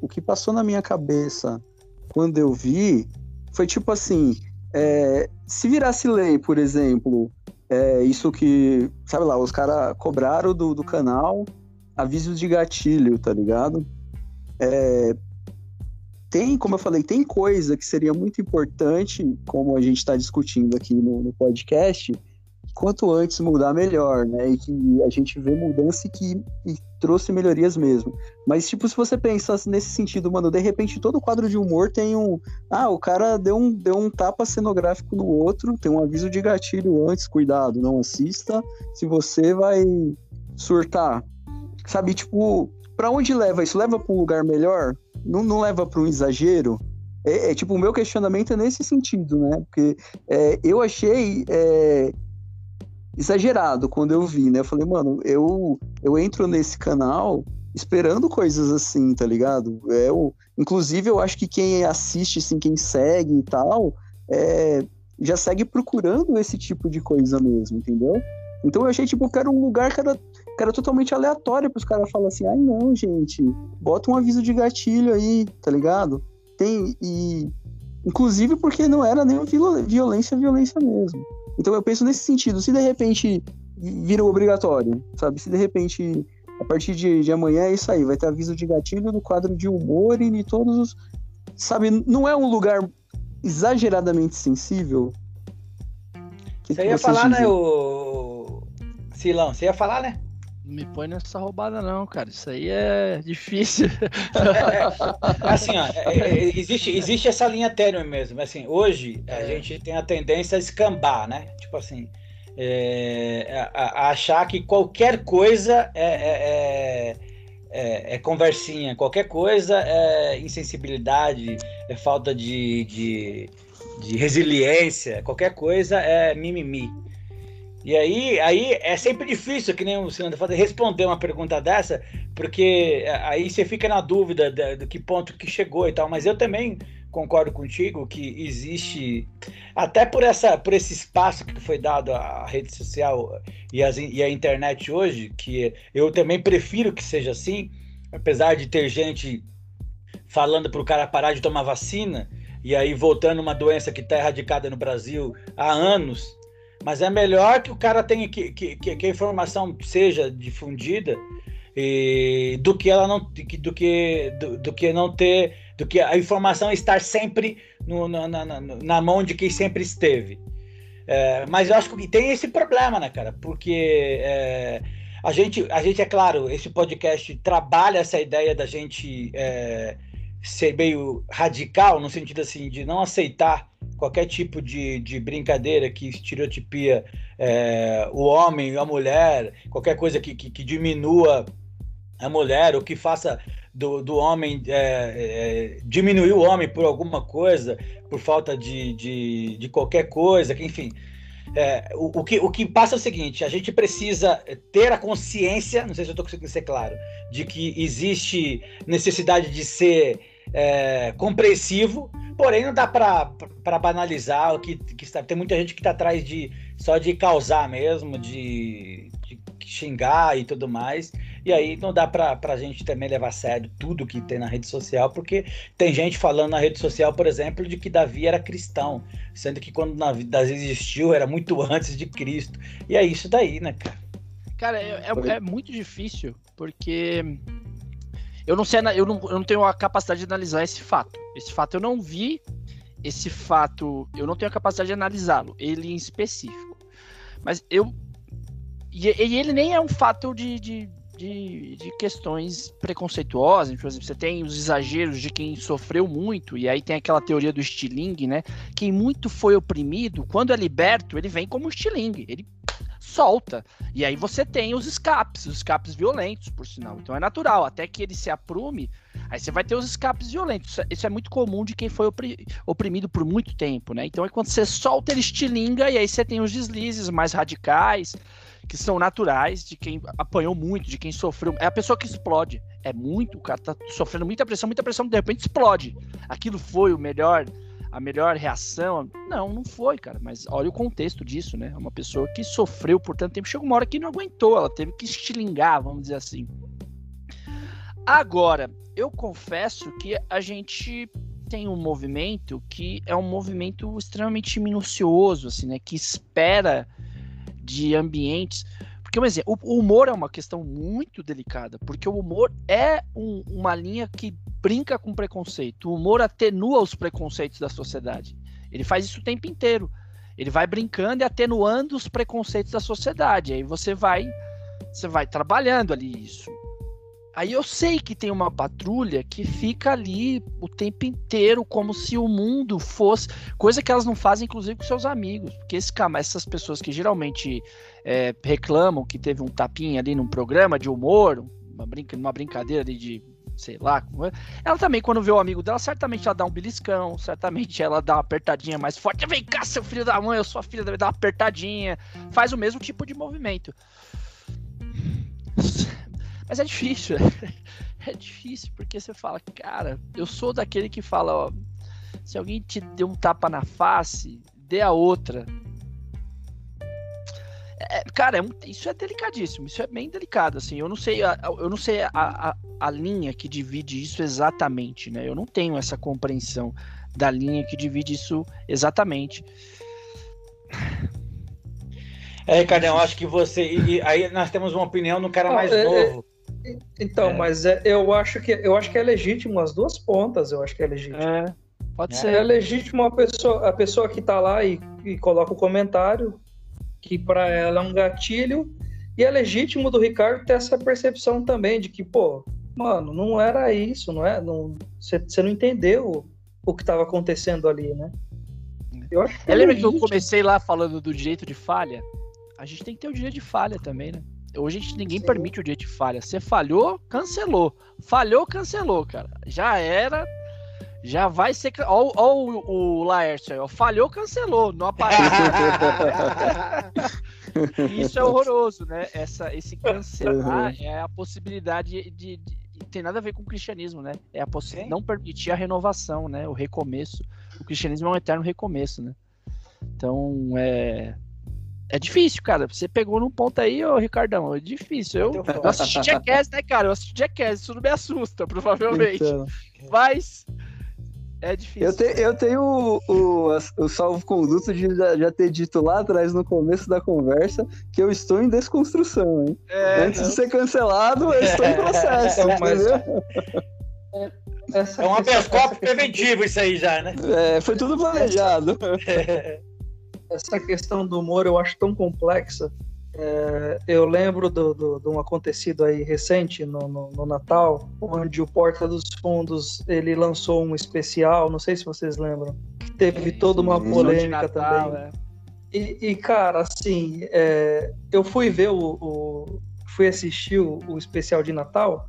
o que passou na minha cabeça quando eu vi, foi tipo assim: é, se virasse lei, por exemplo, é, isso que, sabe lá, os caras cobraram do, do canal avisos de gatilho, tá ligado? É, tem, como eu falei, tem coisa que seria muito importante, como a gente está discutindo aqui no, no podcast, quanto antes mudar, melhor, né? E que a gente vê mudança e que e trouxe melhorias mesmo. Mas, tipo, se você pensa nesse sentido, mano, de repente todo quadro de humor tem um. Ah, o cara deu um, deu um tapa cenográfico no outro, tem um aviso de gatilho antes, cuidado, não assista, se você vai surtar. Sabe, tipo, para onde leva isso? Leva para um lugar melhor? Não, não leva para um exagero? É, é, tipo, o meu questionamento é nesse sentido, né? Porque é, eu achei. É, exagerado quando eu vi, né? Eu falei, mano, eu, eu entro nesse canal esperando coisas assim, tá ligado? É, eu, inclusive, eu acho que quem assiste, assim, quem segue e tal, é, já segue procurando esse tipo de coisa mesmo, entendeu? Então eu achei, tipo, que era um lugar que era, Cara, totalmente aleatório pros caras falar assim, ai não, gente, bota um aviso de gatilho aí, tá ligado? Tem, e inclusive porque não era nem violência, violência mesmo. Então eu penso nesse sentido, se de repente vira obrigatório, sabe? Se de repente, a partir de, de amanhã é isso aí, vai ter aviso de gatilho no quadro de humor e de todos os. Sabe, não é um lugar exageradamente sensível. Que você ia falar, dizem? né, o. Silão, você ia falar, né? Não me põe nessa roubada, não, cara. Isso aí é difícil. É, assim, ó, é, é, existe, existe essa linha tênue mesmo. Assim, hoje a gente tem a tendência a escambar, né? Tipo assim, é, a, a, achar que qualquer coisa é, é, é, é, conversinha, qualquer coisa é insensibilidade, é falta de, de, de resiliência, qualquer coisa é mimimi. E aí, aí é sempre difícil, que nem o Sinandro falou, responder uma pergunta dessa, porque aí você fica na dúvida do que ponto que chegou e tal. Mas eu também concordo contigo que existe até por essa por esse espaço que foi dado à rede social e, as, e a internet hoje que eu também prefiro que seja assim apesar de ter gente falando para o cara parar de tomar vacina e aí voltando uma doença que está erradicada no Brasil há anos mas é melhor que o cara tenha que, que, que a informação seja difundida e, do que ela não do que do, do que não ter do que a informação estar sempre no, na, na, na, mão de quem sempre esteve. É, mas eu acho que tem esse problema, né, cara? Porque é, a, gente, a gente, é claro, esse podcast trabalha essa ideia da gente é, ser meio radical, no sentido assim, de não aceitar qualquer tipo de, de brincadeira que estereotipia é, o homem e a mulher, qualquer coisa que, que, que diminua a mulher, ou que faça do, do homem é, é, diminuir o homem por alguma coisa, por falta de, de, de qualquer coisa, que enfim. É, o, o, que, o que passa é o seguinte: a gente precisa ter a consciência, não sei se eu estou conseguindo ser claro, de que existe necessidade de ser é, compreensivo, porém não dá para banalizar o que, que está. Tem muita gente que está atrás de só de causar mesmo, de, de xingar e tudo mais. E aí não dá para a gente também levar a sério tudo que tem na rede social, porque tem gente falando na rede social, por exemplo, de que Davi era cristão, sendo que quando Davi existiu era muito antes de Cristo. E é isso daí, né, cara? Cara, é, é, é muito difícil, porque eu não sei, eu não, eu não tenho a capacidade de analisar esse fato. Esse fato eu não vi, esse fato eu não tenho a capacidade de analisá-lo, ele em específico. Mas eu. E, e ele nem é um fato de, de, de, de, questões preconceituosas. Por exemplo, você tem os exageros de quem sofreu muito, e aí tem aquela teoria do estilingue, né? Quem muito foi oprimido, quando é liberto, ele vem como estilingue. Ele solta. E aí você tem os escapes, os escapes violentos, por sinal. Então é natural, até que ele se aprume, aí você vai ter os escapes violentos. Isso é, é muito comum de quem foi oprimido por muito tempo, né? Então é quando você solta, ele estilinga, e aí você tem os deslizes mais radicais, que são naturais, de quem apanhou muito, de quem sofreu. É a pessoa que explode. É muito, o cara tá sofrendo muita pressão, muita pressão, de repente explode. Aquilo foi o melhor a melhor reação. Não, não foi, cara. Mas olha o contexto disso, né? Uma pessoa que sofreu por tanto tempo, chegou uma hora que não aguentou, ela teve que estilingar, vamos dizer assim. Agora, eu confesso que a gente tem um movimento que é um movimento extremamente minucioso, assim, né? Que espera de ambientes. Porque, um exemplo, o humor é uma questão muito delicada, porque o humor é um, uma linha que brinca com preconceito. O humor atenua os preconceitos da sociedade. Ele faz isso o tempo inteiro. Ele vai brincando e atenuando os preconceitos da sociedade. Aí você vai, você vai trabalhando ali isso. Aí eu sei que tem uma patrulha que fica ali o tempo inteiro como se o mundo fosse coisa que elas não fazem inclusive com seus amigos, porque esse, essas pessoas que geralmente é, reclamam que teve um tapinha ali num programa de humor, uma, brinca, uma brincadeira ali de sei lá. É. Ela também, quando vê o amigo dela, certamente ela dá um beliscão, certamente ela dá uma apertadinha mais forte. Vem cá, seu filho da mãe, eu sou a filha, deve dar uma apertadinha. Faz o mesmo tipo de movimento. Mas é difícil. É difícil, porque você fala, cara, eu sou daquele que fala, ó, se alguém te deu um tapa na face, dê a outra. É, cara, é um, isso é delicadíssimo, isso é bem delicado, assim, eu não sei, a, eu não sei a, a, a, linha que divide isso exatamente, né? Eu não tenho essa compreensão da linha que divide isso exatamente. É, Ricardão, eu acho que você. E, aí nós temos uma opinião no cara mais é, é novo. É, então, é. mas eu acho que eu acho que é legítimo as duas pontas, eu acho que é legítimo. É, pode ser. É legítimo a pessoa, a pessoa que tá lá e, e coloca o comentário que para ela é um gatilho, e é legítimo do Ricardo ter essa percepção também de que, pô, mano, não era isso, não é? Você não entendeu o que estava acontecendo ali, né? Eu acho que é lembra que eu comecei lá falando do direito de falha? A gente tem que ter o direito de falha também, né? Hoje a gente, ninguém Sim. permite o direito de falha. Você falhou, cancelou. Falhou, cancelou, cara. Já era, já vai ser. Ó, ó o, o Laércio aí, Falhou, cancelou. Não aparece. Isso é horroroso, né? Essa, esse cancelar uhum. é a possibilidade de, de, de, Tem nada a ver com o cristianismo, né? É a possibilidade não permitir a renovação, né? O recomeço. O cristianismo é um eterno recomeço, né? Então, é. É difícil, cara. Você pegou num ponto aí, ô Ricardão. É difícil. Eu, eu assisti Jackass, né, cara? Eu assisti Jackass. Isso não me assusta, provavelmente. Então. Mas é difícil. Eu, te, eu tenho o, o, o salvo-conduto de já, já, ter dito lá atrás, no começo da conversa, que eu estou em desconstrução, hein? É, Antes não. de ser cancelado, eu estou em processo. É, mas... é um habeas corpus preventivo isso aí já, né? É, foi tudo planejado. Essa questão do humor eu acho tão complexa é, eu lembro de do, do, do, um acontecido aí recente no, no, no, Natal, onde o Porta dos Fundos ele lançou um especial, não sei se vocês lembram, que teve toda uma polêmica Natal, também. É. E, e, cara, assim, é, eu fui ver o, o fui assistir o, o, especial de Natal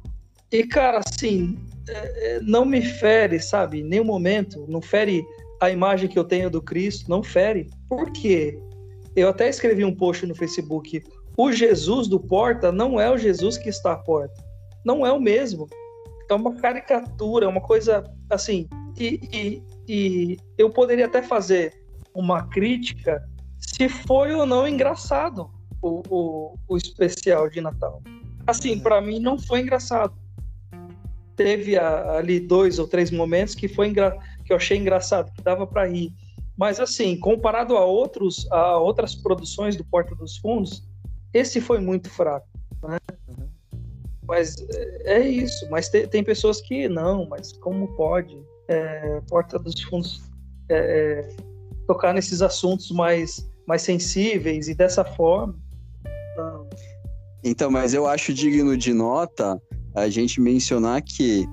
e, cara, assim, é, é, não me fere, sabe? Em nenhum momento, não fere a imagem que eu tenho do Cristo, não fere. Por quê? Eu até escrevi um post no Facebook. O Jesus do Porta não é o Jesus que está à porta. Não é o mesmo. É uma caricatura, é uma coisa assim. E, e, e eu poderia até fazer uma crítica se foi ou não engraçado o, o, o especial de Natal. Assim, para mim não foi engraçado. Teve ali dois ou três momentos que foi que eu achei engraçado, que dava para rir mas assim, comparado a outros a outras produções do Porta dos Fundos, esse foi muito fraco, né? Uhum. Mas é, é isso. Mas tem, tem, pessoas que não, mas como pode é, Porta dos Fundos é, é, tocar nesses assuntos mais mais sensíveis e dessa forma? Não. Então, mas eu acho digno de nota a gente mencionar que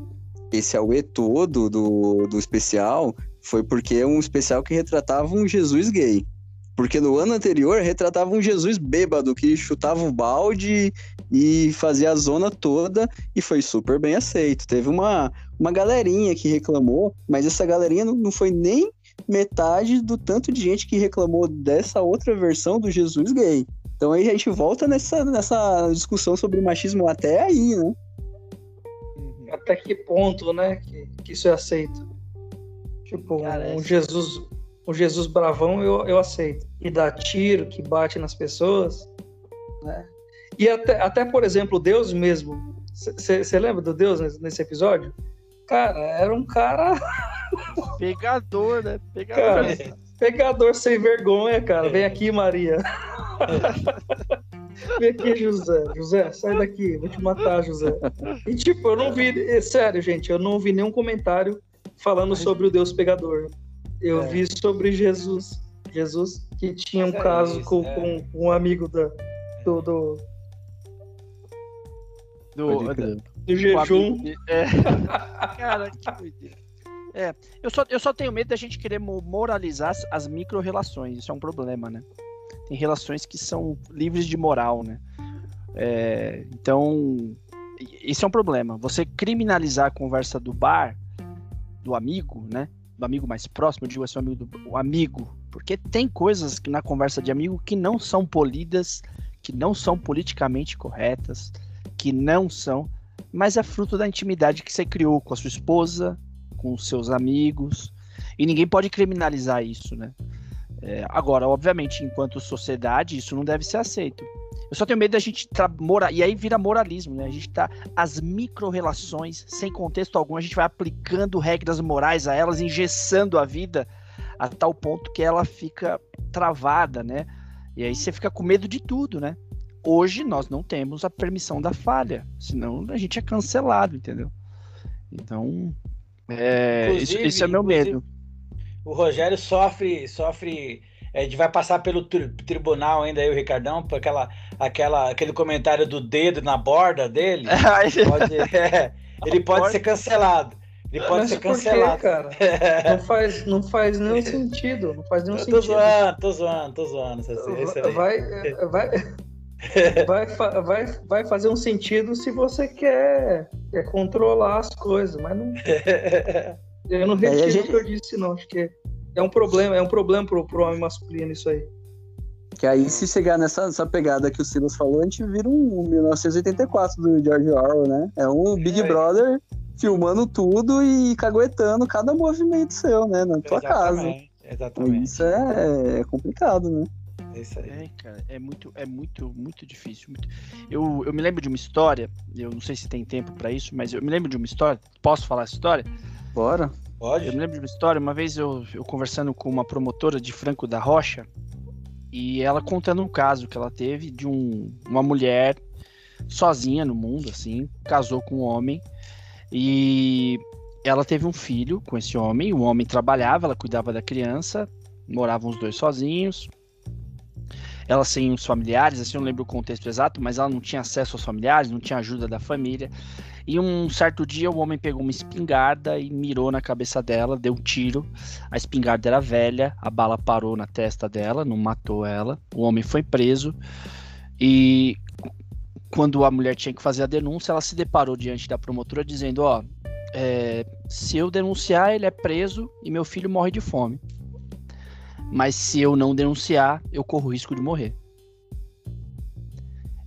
esse AUE todo do, do especial foi porque é um especial que retratava um Jesus gay. Porque no ano anterior retratava um Jesus bêbado que chutava o balde e fazia a zona toda e foi super bem aceito. Teve uma, uma galerinha que reclamou, mas essa galerinha não, não foi nem metade do tanto de gente que reclamou dessa outra versão do Jesus gay. Então aí a gente volta nessa, nessa discussão sobre machismo até aí, né? Até que ponto, né, que, que isso é aceito? Tipo, Cara, um Jesus, um Jesus bravão eu, eu aceito. Que dá tiro, que bate nas pessoas, né? E até, até por exemplo, Deus mesmo. Você lembra do Deus nesse, nesse, episódio? Cara, era um cara. Pegador, né? Pegador. Cara, pegador sem vergonha, cara. Vem aqui, Maria. Vem aqui, José. José, sai daqui. Vou te matar, José. E tipo, eu não vi. Sério, gente, eu não vi nenhum comentário falando Mas... sobre o Deus pegador. Eu é. vi sobre Jesus. Jesus que tinha um é caso isso, com, é. com, um amigo da, do, do, do, do, do jejum. É. Cara, que doideira. É, eu só, eu só tenho medo da gente querer moralizar as, as micro-relações. Isso é um problema, né? Tem relações que são livres de moral, né? É, então, isso é um problema. Você criminalizar a conversa do bar do amigo, né? Do amigo mais próximo, eu digo assim, o amigo do o amigo. Porque tem coisas que na conversa de amigo que não são polidas, que não são politicamente corretas, que não são, mas é fruto da intimidade que você criou com a sua esposa, com os seus amigos. E ninguém pode criminalizar isso, né? É, agora, obviamente, enquanto sociedade, isso não deve ser aceito. Eu só tenho medo da gente morar e aí vira moralismo, né? A gente tá as micro-relações, sem contexto algum, a gente vai aplicando regras morais a elas, engessando a vida a tal ponto que ela fica travada, né? E aí você fica com medo de tudo, né? Hoje nós não temos a permissão da falha, senão a gente é cancelado, entendeu? Então, é, isso, isso, é meu medo. O Rogério sofre, sofre a gente vai passar pelo tri tribunal ainda aí, o Ricardão, por aquela, aquela, aquele comentário do dedo na borda dele. pode, é, ele pode ser cancelado. Ele pode Mas ser cancelado. Quê, cara? não, faz, não faz nenhum sentido. Não faz nenhum tô sentido. Zoando, tô zoando, tô zoando. Vai, vai, vai, vai, vai fazer um sentido se você quer, quer controlar as coisas, mas não. Eu não retiro gente... o que eu disse, não. Acho que é um problema, é um problema pro, pro homem masculino isso aí. Que aí, se chegar nessa, nessa pegada que o Silas falou, a gente vira um 1984 do George Orwell, né? É um Big é, Brother filmando tudo e caguetando cada movimento seu, né? Na tua exatamente, casa. Exatamente. Isso é, é complicado, né? É isso aí. É, cara, é muito, é muito, muito difícil. Muito... Eu, eu me lembro de uma história, eu não sei se tem tempo para isso, mas eu me lembro de uma história. Posso falar essa história? Bora. Pode. Eu me lembro de uma história, uma vez eu, eu conversando com uma promotora de Franco da Rocha, e ela contando um caso que ela teve de um, uma mulher sozinha no mundo, assim, casou com um homem, e ela teve um filho com esse homem, o homem trabalhava, ela cuidava da criança, moravam os dois sozinhos, ela sem os familiares, assim, eu não lembro o contexto exato, mas ela não tinha acesso aos familiares, não tinha ajuda da família. E um certo dia o homem pegou uma espingarda e mirou na cabeça dela, deu um tiro. A espingarda era velha, a bala parou na testa dela, não matou ela. O homem foi preso e quando a mulher tinha que fazer a denúncia, ela se deparou diante da promotora dizendo: Ó, é, se eu denunciar, ele é preso e meu filho morre de fome. Mas se eu não denunciar, eu corro risco de morrer.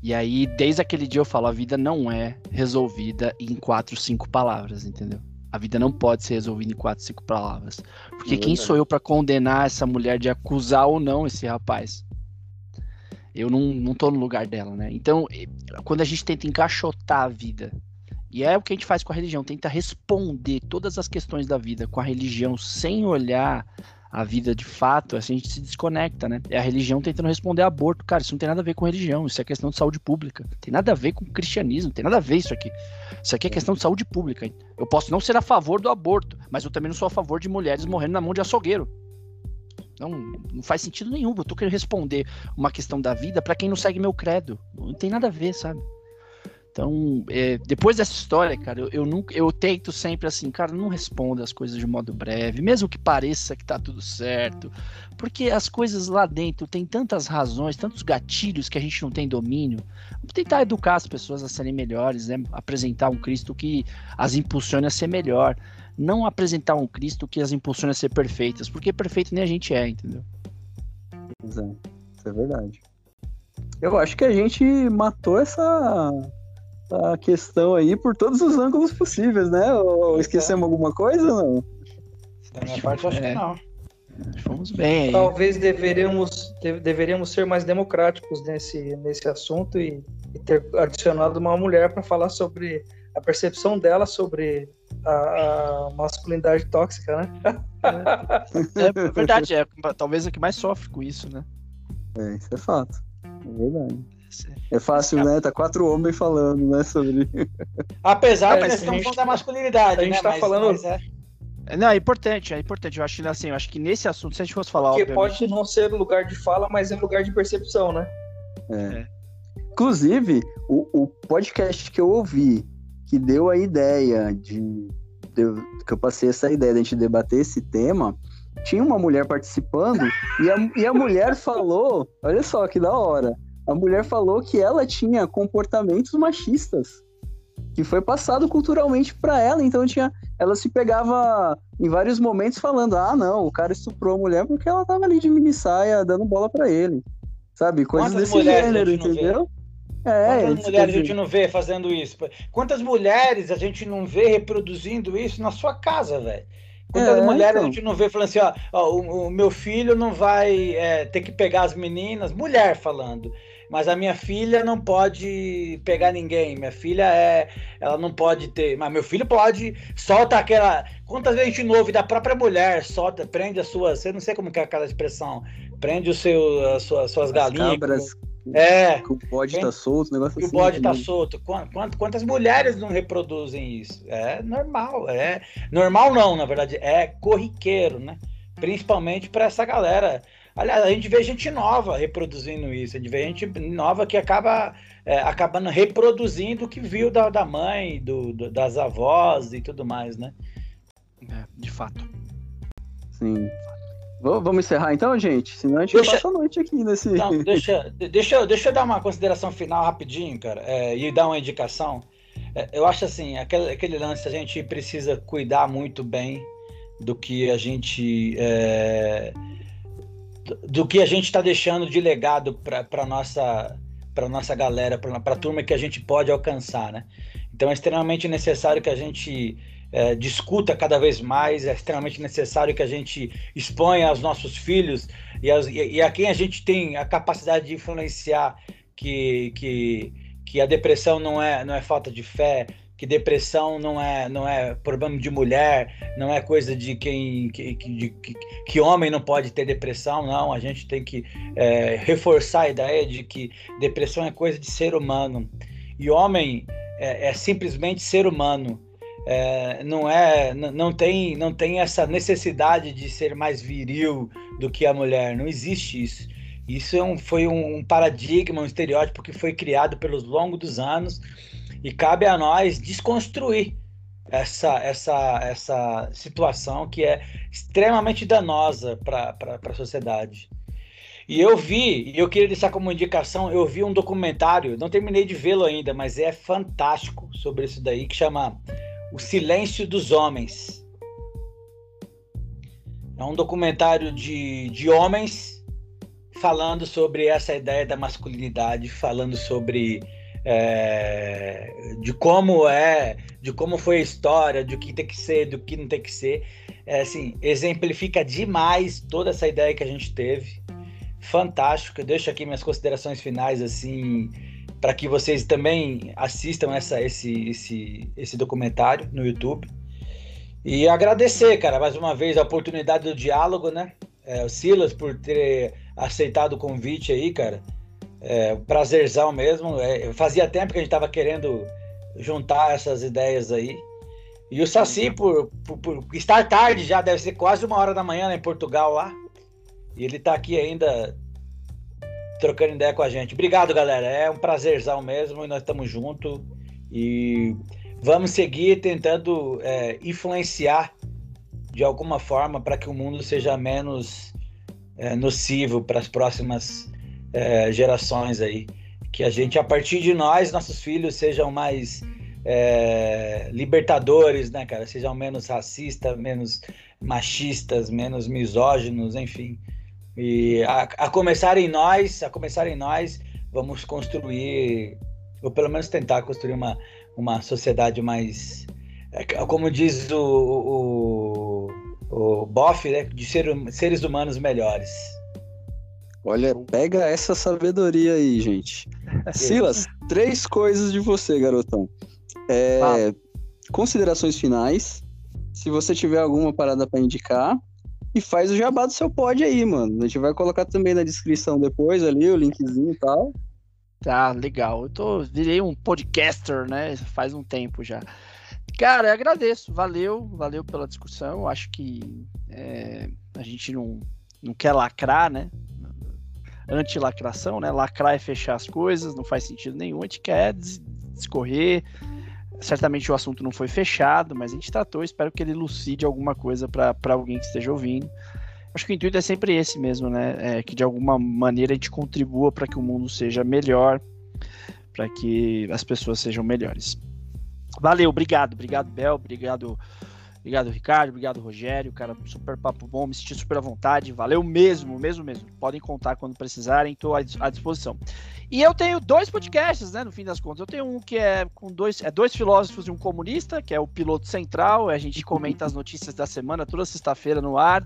E aí, desde aquele dia eu falo, a vida não é resolvida em quatro, cinco palavras, entendeu? A vida não pode ser resolvida em quatro, cinco palavras. Porque é quem sou eu para condenar essa mulher de acusar ou não esse rapaz? Eu não, não tô no lugar dela, né? Então, quando a gente tenta encaixotar a vida, e é o que a gente faz com a religião, tenta responder todas as questões da vida com a religião sem olhar a vida de fato, assim, a gente se desconecta, né? É a religião tentando responder aborto. Cara, isso não tem nada a ver com religião, isso é questão de saúde pública. Tem nada a ver com cristianismo, tem nada a ver isso aqui. Isso aqui é questão de saúde pública. Eu posso não ser a favor do aborto, mas eu também não sou a favor de mulheres morrendo na mão de açougueiro. Não, não faz sentido nenhum. Eu tô querendo responder uma questão da vida para quem não segue meu credo. Não tem nada a ver, sabe? Então, é, depois dessa história, cara, eu, eu, nunca, eu tento sempre assim, cara, não responda as coisas de modo breve, mesmo que pareça que tá tudo certo, porque as coisas lá dentro têm tantas razões, tantos gatilhos que a gente não tem domínio. Vamos tentar educar as pessoas a serem melhores, né? Apresentar um Cristo que as impulsione a ser melhor, não apresentar um Cristo que as impulsione a ser perfeitas, porque perfeito nem a gente é, entendeu? Exato, isso é verdade. Eu acho que a gente matou essa a questão aí por todos os ângulos possíveis, né? Ou esquecemos alguma coisa não? Da minha parte, acho é. que não. Fomos bem aí. Talvez deveríamos, deveríamos ser mais democráticos nesse, nesse assunto e, e ter adicionado uma mulher para falar sobre a percepção dela sobre a, a masculinidade tóxica, né? É, é verdade, é talvez a que mais sofre com isso, né? É, isso é fato. É verdade. É fácil, né? Tá quatro homens falando, né, sobre. Apesar de nós estamos falando da masculinidade, a gente né? tá mas, falando. Mas é... Não, é importante, é importante. Eu acho que assim, eu acho que nesse assunto, se a gente fosse falar. Porque obviamente... pode não ser lugar de fala, mas é lugar de percepção, né? É. é. Inclusive, o, o podcast que eu ouvi, que deu a ideia de, de, que eu passei essa ideia de a gente debater esse tema, tinha uma mulher participando e a, e a mulher falou, olha só que da hora a mulher falou que ela tinha comportamentos machistas que foi passado culturalmente para ela, então tinha, ela se pegava em vários momentos falando: "Ah, não, o cara estuprou a mulher porque ela tava ali de mini saia dando bola para ele". Sabe? Coisas Quantas desse gênero, entendeu? É, Quantas mulheres a gente não vê fazendo isso? Quantas mulheres a gente não vê reproduzindo isso na sua casa, velho? Quantas é, mulheres então. a gente não vê falando assim, ó, ó o, o, meu filho não vai é, ter que pegar as meninas, mulher falando, mas a minha filha não pode pegar ninguém, minha filha é, ela não pode ter, mas meu filho pode, solta aquela, quantas vezes a gente ouve da própria mulher, solta, prende as suas, eu não sei como é aquela expressão, prende o seu, as suas, suas galinhas. Cabras. É. Que o bode está solto, negócio que assim. o bode está solto. Quantas, quantas mulheres não reproduzem isso? É normal. É normal não, na verdade, é corriqueiro, né? Principalmente para essa galera. Aliás, a gente vê gente nova reproduzindo isso. A gente vê gente nova que acaba é, acabando reproduzindo o que viu da, da mãe, do, do, das avós e tudo mais, né? É, de fato. Sim. Vamos encerrar então, gente? Senão a gente deixa... passa a noite aqui nesse. Não, deixa, deixa, deixa eu dar uma consideração final rapidinho, cara, é, e dar uma indicação. É, eu acho assim, aquele, aquele lance a gente precisa cuidar muito bem do que a gente. É, do que a gente está deixando de legado para nossa para nossa galera, para a turma que a gente pode alcançar, né? Então é extremamente necessário que a gente é, discuta cada vez mais, é extremamente necessário que a gente exponha aos nossos filhos e, e, e, a quem a gente tem a capacidade de influenciar que, que, que a depressão não é, não é falta de fé, que depressão não é, não é problema de mulher, não é coisa de quem que, que, que, que homem não pode ter depressão, não. A gente tem que é, reforçar a ideia de que depressão é coisa de ser humano. E homem é, é simplesmente ser humano. É, não é não tem não tem essa necessidade de ser mais viril do que a mulher. Não existe isso. Isso é um, foi um paradigma um estereótipo que foi criado pelos longos dos anos e cabe a nós desconstruir essa essa essa situação que é extremamente danosa para a sociedade e eu vi, e eu queria deixar como indicação, eu vi um documentário, não terminei de vê-lo ainda, mas é fantástico sobre isso daí, que chama o Silêncio dos Homens. É um documentário de, de homens falando sobre essa ideia da masculinidade, falando sobre é, de como é, de como foi a história, do que tem que ser, do que não tem que ser. É, assim, exemplifica demais toda essa ideia que a gente teve. Fantástico. Eu deixo aqui minhas considerações finais assim para que vocês também assistam essa, esse, esse, esse documentário no YouTube. E agradecer, cara, mais uma vez a oportunidade do diálogo, né? É, o Silas por ter aceitado o convite aí, cara. É, prazerzão mesmo. É, fazia tempo que a gente estava querendo juntar essas ideias aí. E o Saci por, por, por, estar tarde já, deve ser quase uma hora da manhã né, em Portugal lá. E ele está aqui ainda trocando ideia com a gente. Obrigado, galera. É um prazerzão mesmo e nós estamos juntos. E vamos seguir tentando é, influenciar de alguma forma para que o mundo seja menos é, nocivo para as próximas é, gerações aí. Que a gente, a partir de nós, nossos filhos sejam mais é, libertadores, né, cara? Sejam menos racistas, menos machistas, menos misóginos, enfim. E a, a começar em nós, a começar em nós, vamos construir, ou pelo menos tentar construir uma, uma sociedade mais, é, como diz o, o, o Boff, né, de ser, seres humanos melhores. Olha, pega essa sabedoria aí, gente. Silas, três coisas de você, garotão. É, ah. Considerações finais. Se você tiver alguma parada para indicar, e faz o jabá do seu pod aí, mano. A gente vai colocar também na descrição depois ali o linkzinho e tal. Tá, legal. Eu tô, virei um podcaster, né? Faz um tempo já. Cara, eu agradeço. Valeu, valeu pela discussão. Acho que é, a gente não, não quer lacrar, né? Anti-lacração, né? Lacrar é fechar as coisas, não faz sentido nenhum. A gente quer discorrer, Certamente o assunto não foi fechado, mas a gente tratou. Espero que ele elucide alguma coisa para alguém que esteja ouvindo. Acho que o intuito é sempre esse mesmo, né? É que de alguma maneira a gente contribua para que o mundo seja melhor, para que as pessoas sejam melhores. Valeu, obrigado, obrigado, Bel, obrigado, Obrigado, Ricardo. Obrigado, Rogério. Cara, super papo bom. Me senti super à vontade. Valeu mesmo, mesmo, mesmo. Podem contar quando precisarem. Estou à disposição. E eu tenho dois podcasts, né? No fim das contas. Eu tenho um que é com dois, é dois filósofos e um comunista, que é o Piloto Central. A gente comenta as notícias da semana toda sexta-feira no ar.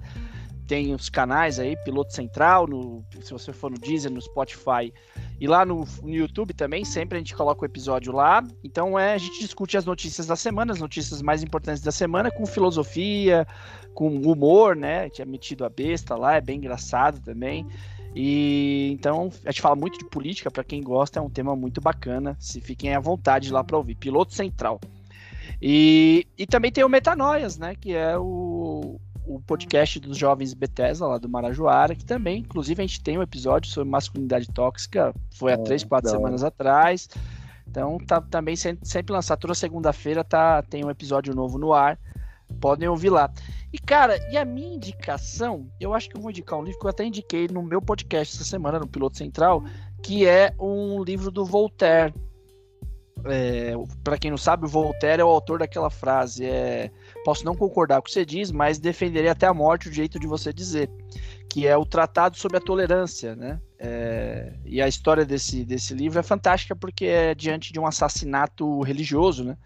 Tem os canais aí, Piloto Central, no, se você for no Deezer, no Spotify e lá no, no YouTube também, sempre a gente coloca o episódio lá. Então é, a gente discute as notícias da semana, as notícias mais importantes da semana, com filosofia, com humor, né? A gente é metido a besta lá, é bem engraçado também. E então a gente fala muito de política, para quem gosta, é um tema muito bacana. Se fiquem à vontade lá para ouvir. Piloto Central. E, e também tem o Metanoias, né? Que é o, o podcast dos jovens Bethesda, lá do Marajoara, que também, inclusive, a gente tem um episódio sobre masculinidade tóxica, foi há é, três, quatro semanas atrás. Então, tá também sempre, sempre lançado, toda segunda-feira tá, tem um episódio novo no ar. Podem ouvir lá. E, cara, e a minha indicação, eu acho que eu vou indicar um livro que eu até indiquei no meu podcast essa semana, no Piloto Central, que é um livro do Voltaire. É, para quem não sabe, o Voltaire é o autor daquela frase: é, Posso não concordar com o que você diz, mas defenderei até a morte o jeito de você dizer, que é o Tratado sobre a Tolerância, né? É, e a história desse, desse livro é fantástica porque é diante de um assassinato religioso, né?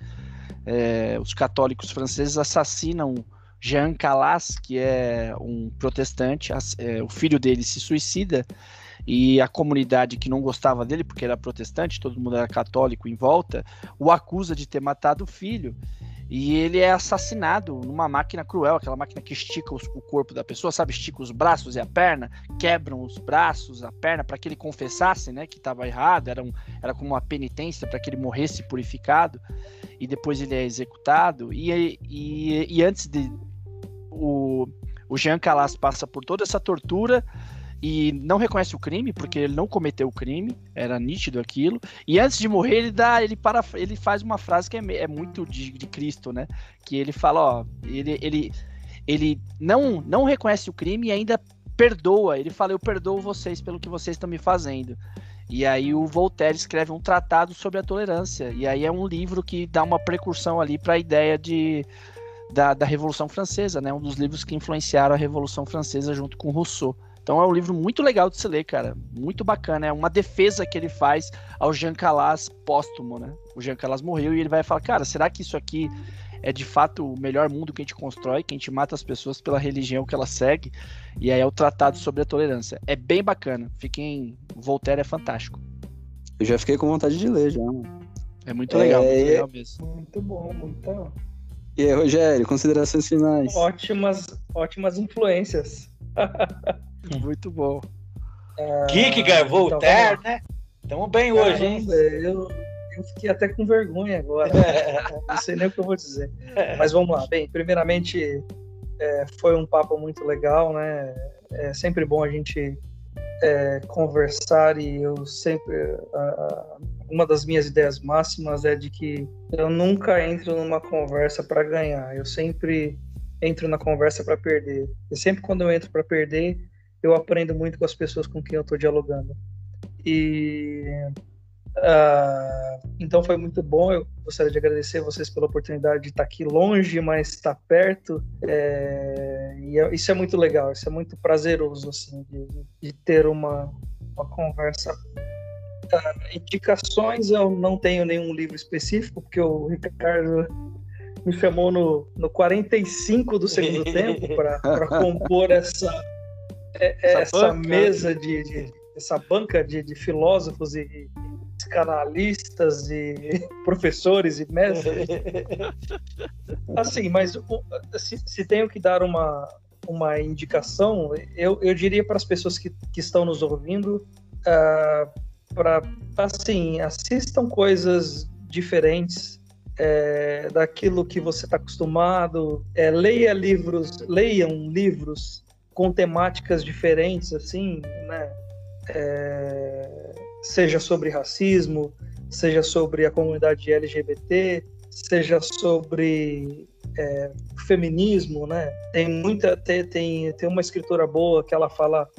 É, os católicos franceses assassinam Jean Calas, que é um protestante, é, o filho dele se suicida e a comunidade que não gostava dele, porque era protestante, todo mundo era católico em volta, o acusa de ter matado o filho. E ele é assassinado numa máquina cruel, aquela máquina que estica os, o corpo da pessoa, sabe? Estica os braços e a perna, quebram os braços, a perna, para que ele confessasse, né, que estava errado. Era, um, era como uma penitência para que ele morresse purificado. E depois ele é executado. E, e, e antes de. O, o Jean Calas passa por toda essa tortura e não reconhece o crime porque ele não cometeu o crime, era nítido aquilo. E antes de morrer, ele dá, ele para, ele faz uma frase que é, é muito de, de, Cristo, né? Que ele fala, ó, ele, ele, ele não, não reconhece o crime e ainda perdoa. Ele fala, eu perdoo vocês pelo que vocês estão me fazendo. E aí o Voltaire escreve um tratado sobre a tolerância. E aí é um livro que dá uma precursão ali para a ideia de da, da Revolução Francesa, né? Um dos livros que influenciaram a Revolução Francesa junto com Rousseau. Então é um livro muito legal de se ler, cara. Muito bacana. É uma defesa que ele faz ao Jean Calas póstumo, né? O Jean Calas morreu e ele vai falar, cara, será que isso aqui é de fato o melhor mundo que a gente constrói, que a gente mata as pessoas pela religião que ela segue? E aí é o tratado sobre a tolerância. É bem bacana. Fiquem. Voltaire é fantástico. Eu já fiquei com vontade de ler já, mano. É muito legal, é... muito legal mesmo. Muito bom, muito. E aí, Rogério, considerações finais? Ótimas, ótimas influências. Muito bom. Kierkegaard, então, Voltaire, né? Estamos bem Caramba, hoje, hein? Eu, eu fiquei até com vergonha agora. Não sei nem o que eu vou dizer. Mas vamos lá. Bem, primeiramente, é, foi um papo muito legal, né? É sempre bom a gente é, conversar e eu sempre. uma das minhas ideias máximas é de que eu nunca entro numa conversa para ganhar. Eu sempre entro na conversa para perder. E sempre quando eu entro para perder, eu aprendo muito com as pessoas com quem eu estou dialogando. E uh, então foi muito bom. Eu gostaria de agradecer vocês pela oportunidade de estar aqui longe, mas estar perto. É, e é, isso é muito legal. Isso é muito prazeroso assim de, de ter uma, uma conversa. Uh, indicações eu não tenho nenhum livro específico porque o Ricardo me chamou no, no 45 do segundo tempo para compor essa essa, essa mesa de, de, essa banca de, de filósofos e, e canalistas e professores e mestres. assim, mas se, se tenho que dar uma, uma indicação, eu, eu diria para as pessoas que, que estão nos ouvindo, uh, ah, para assim, assistam coisas diferentes é, daquilo que você está acostumado, é, leia livros, leiam livros com temáticas diferentes, assim, né? É, seja sobre racismo, seja sobre a comunidade LGBT, seja sobre é, feminismo, né? Tem muita tem, tem, tem uma escritora boa que ela fala,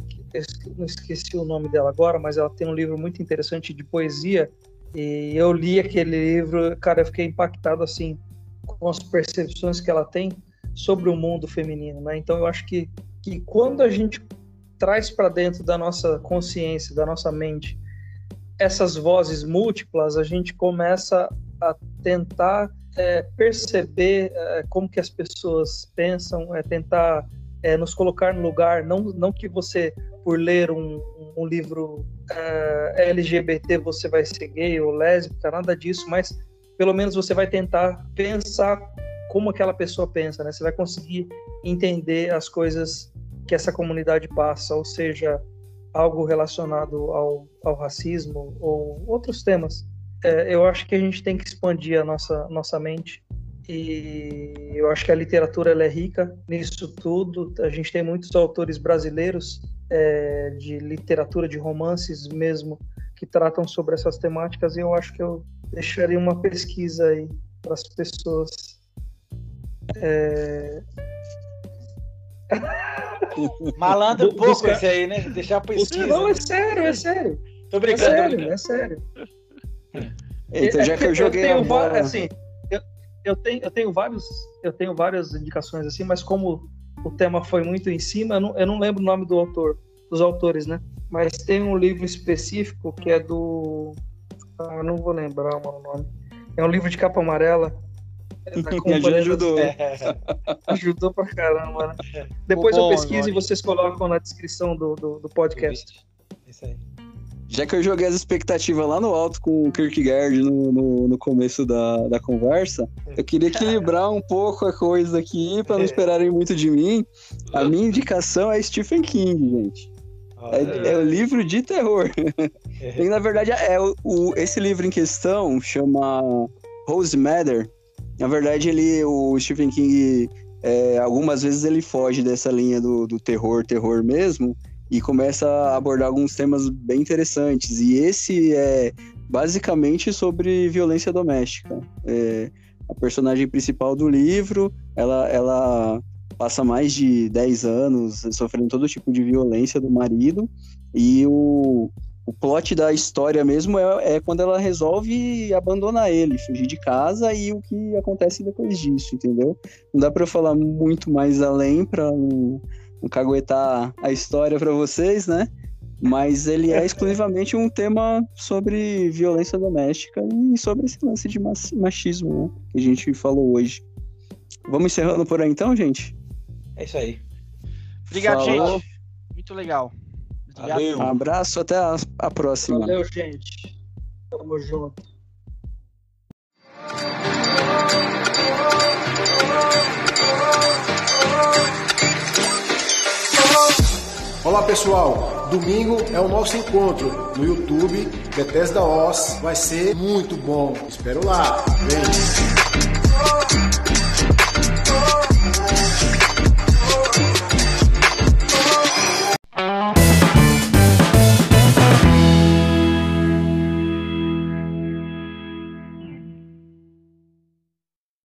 não esqueci o nome dela agora, mas ela tem um livro muito interessante de poesia e eu li aquele livro, cara, eu fiquei impactado assim com as percepções que ela tem sobre o mundo feminino, né? Então eu acho que, que quando a gente traz para dentro da nossa consciência, da nossa mente, essas vozes múltiplas, a gente começa a tentar é, perceber é, como que as pessoas pensam, é tentar é, nos colocar no lugar, não, não que você, por ler um, um livro é, LGBT, você vai ser gay ou lésbica, nada disso, mas pelo menos você vai tentar pensar como aquela pessoa pensa, né? Você vai conseguir entender as coisas que essa comunidade passa, ou seja, algo relacionado ao, ao racismo ou outros temas. É, eu acho que a gente tem que expandir a nossa, nossa mente e eu acho que a literatura é rica nisso tudo. A gente tem muitos autores brasileiros é, de literatura, de romances mesmo, que tratam sobre essas temáticas e eu acho que eu deixaria uma pesquisa aí para as pessoas. É... Malandro pouco Busca... esse aí, né? Deixar a pesquisa. Não, é sério, é sério. Tô brincando. É sério, é sério. Então, já que eu joguei eu tenho, assim, eu, eu, tenho, eu tenho vários, eu tenho várias indicações assim, mas como o tema foi muito em cima, eu não, eu não lembro o nome do autor, dos autores, né? Mas tem um livro específico que é do ah, não vou lembrar o nome. É um livro de capa amarela. É Me ajudou. Ajudou pra caramba, né? Depois bom, eu pesquiso e vocês colocam na descrição do, do, do podcast. Isso aí. Já que eu joguei as expectativas lá no alto com o Kierkegaard no, no, no começo da, da conversa, eu queria equilibrar um pouco a coisa aqui para não esperarem muito de mim. A minha indicação é Stephen King, gente. É, é o livro de terror. É. e na verdade, é o, o, esse livro em questão chama Rose Matter. Na verdade, ele, o Stephen King, é, algumas vezes ele foge dessa linha do, do terror, terror mesmo, e começa a abordar alguns temas bem interessantes. E esse é basicamente sobre violência doméstica. É, a personagem principal do livro, ela, ela passa mais de 10 anos sofrendo todo tipo de violência do marido e o, o plot da história mesmo é, é, quando ela resolve abandonar ele, fugir de casa e o que acontece depois disso, entendeu? Não dá para eu falar muito mais além para não, não caguetar a história para vocês, né? Mas ele é exclusivamente um tema sobre violência doméstica e sobre esse lance de machismo né? que a gente falou hoje. Vamos encerrando por aí então, gente? É isso aí. Obrigado, Falou. gente. Muito legal. Valeu. Um abraço, até a, a próxima. Valeu, gente. Tamo junto. Olá pessoal, domingo é o nosso encontro no YouTube Bethesda Oz, vai ser muito bom. Espero lá. Vem.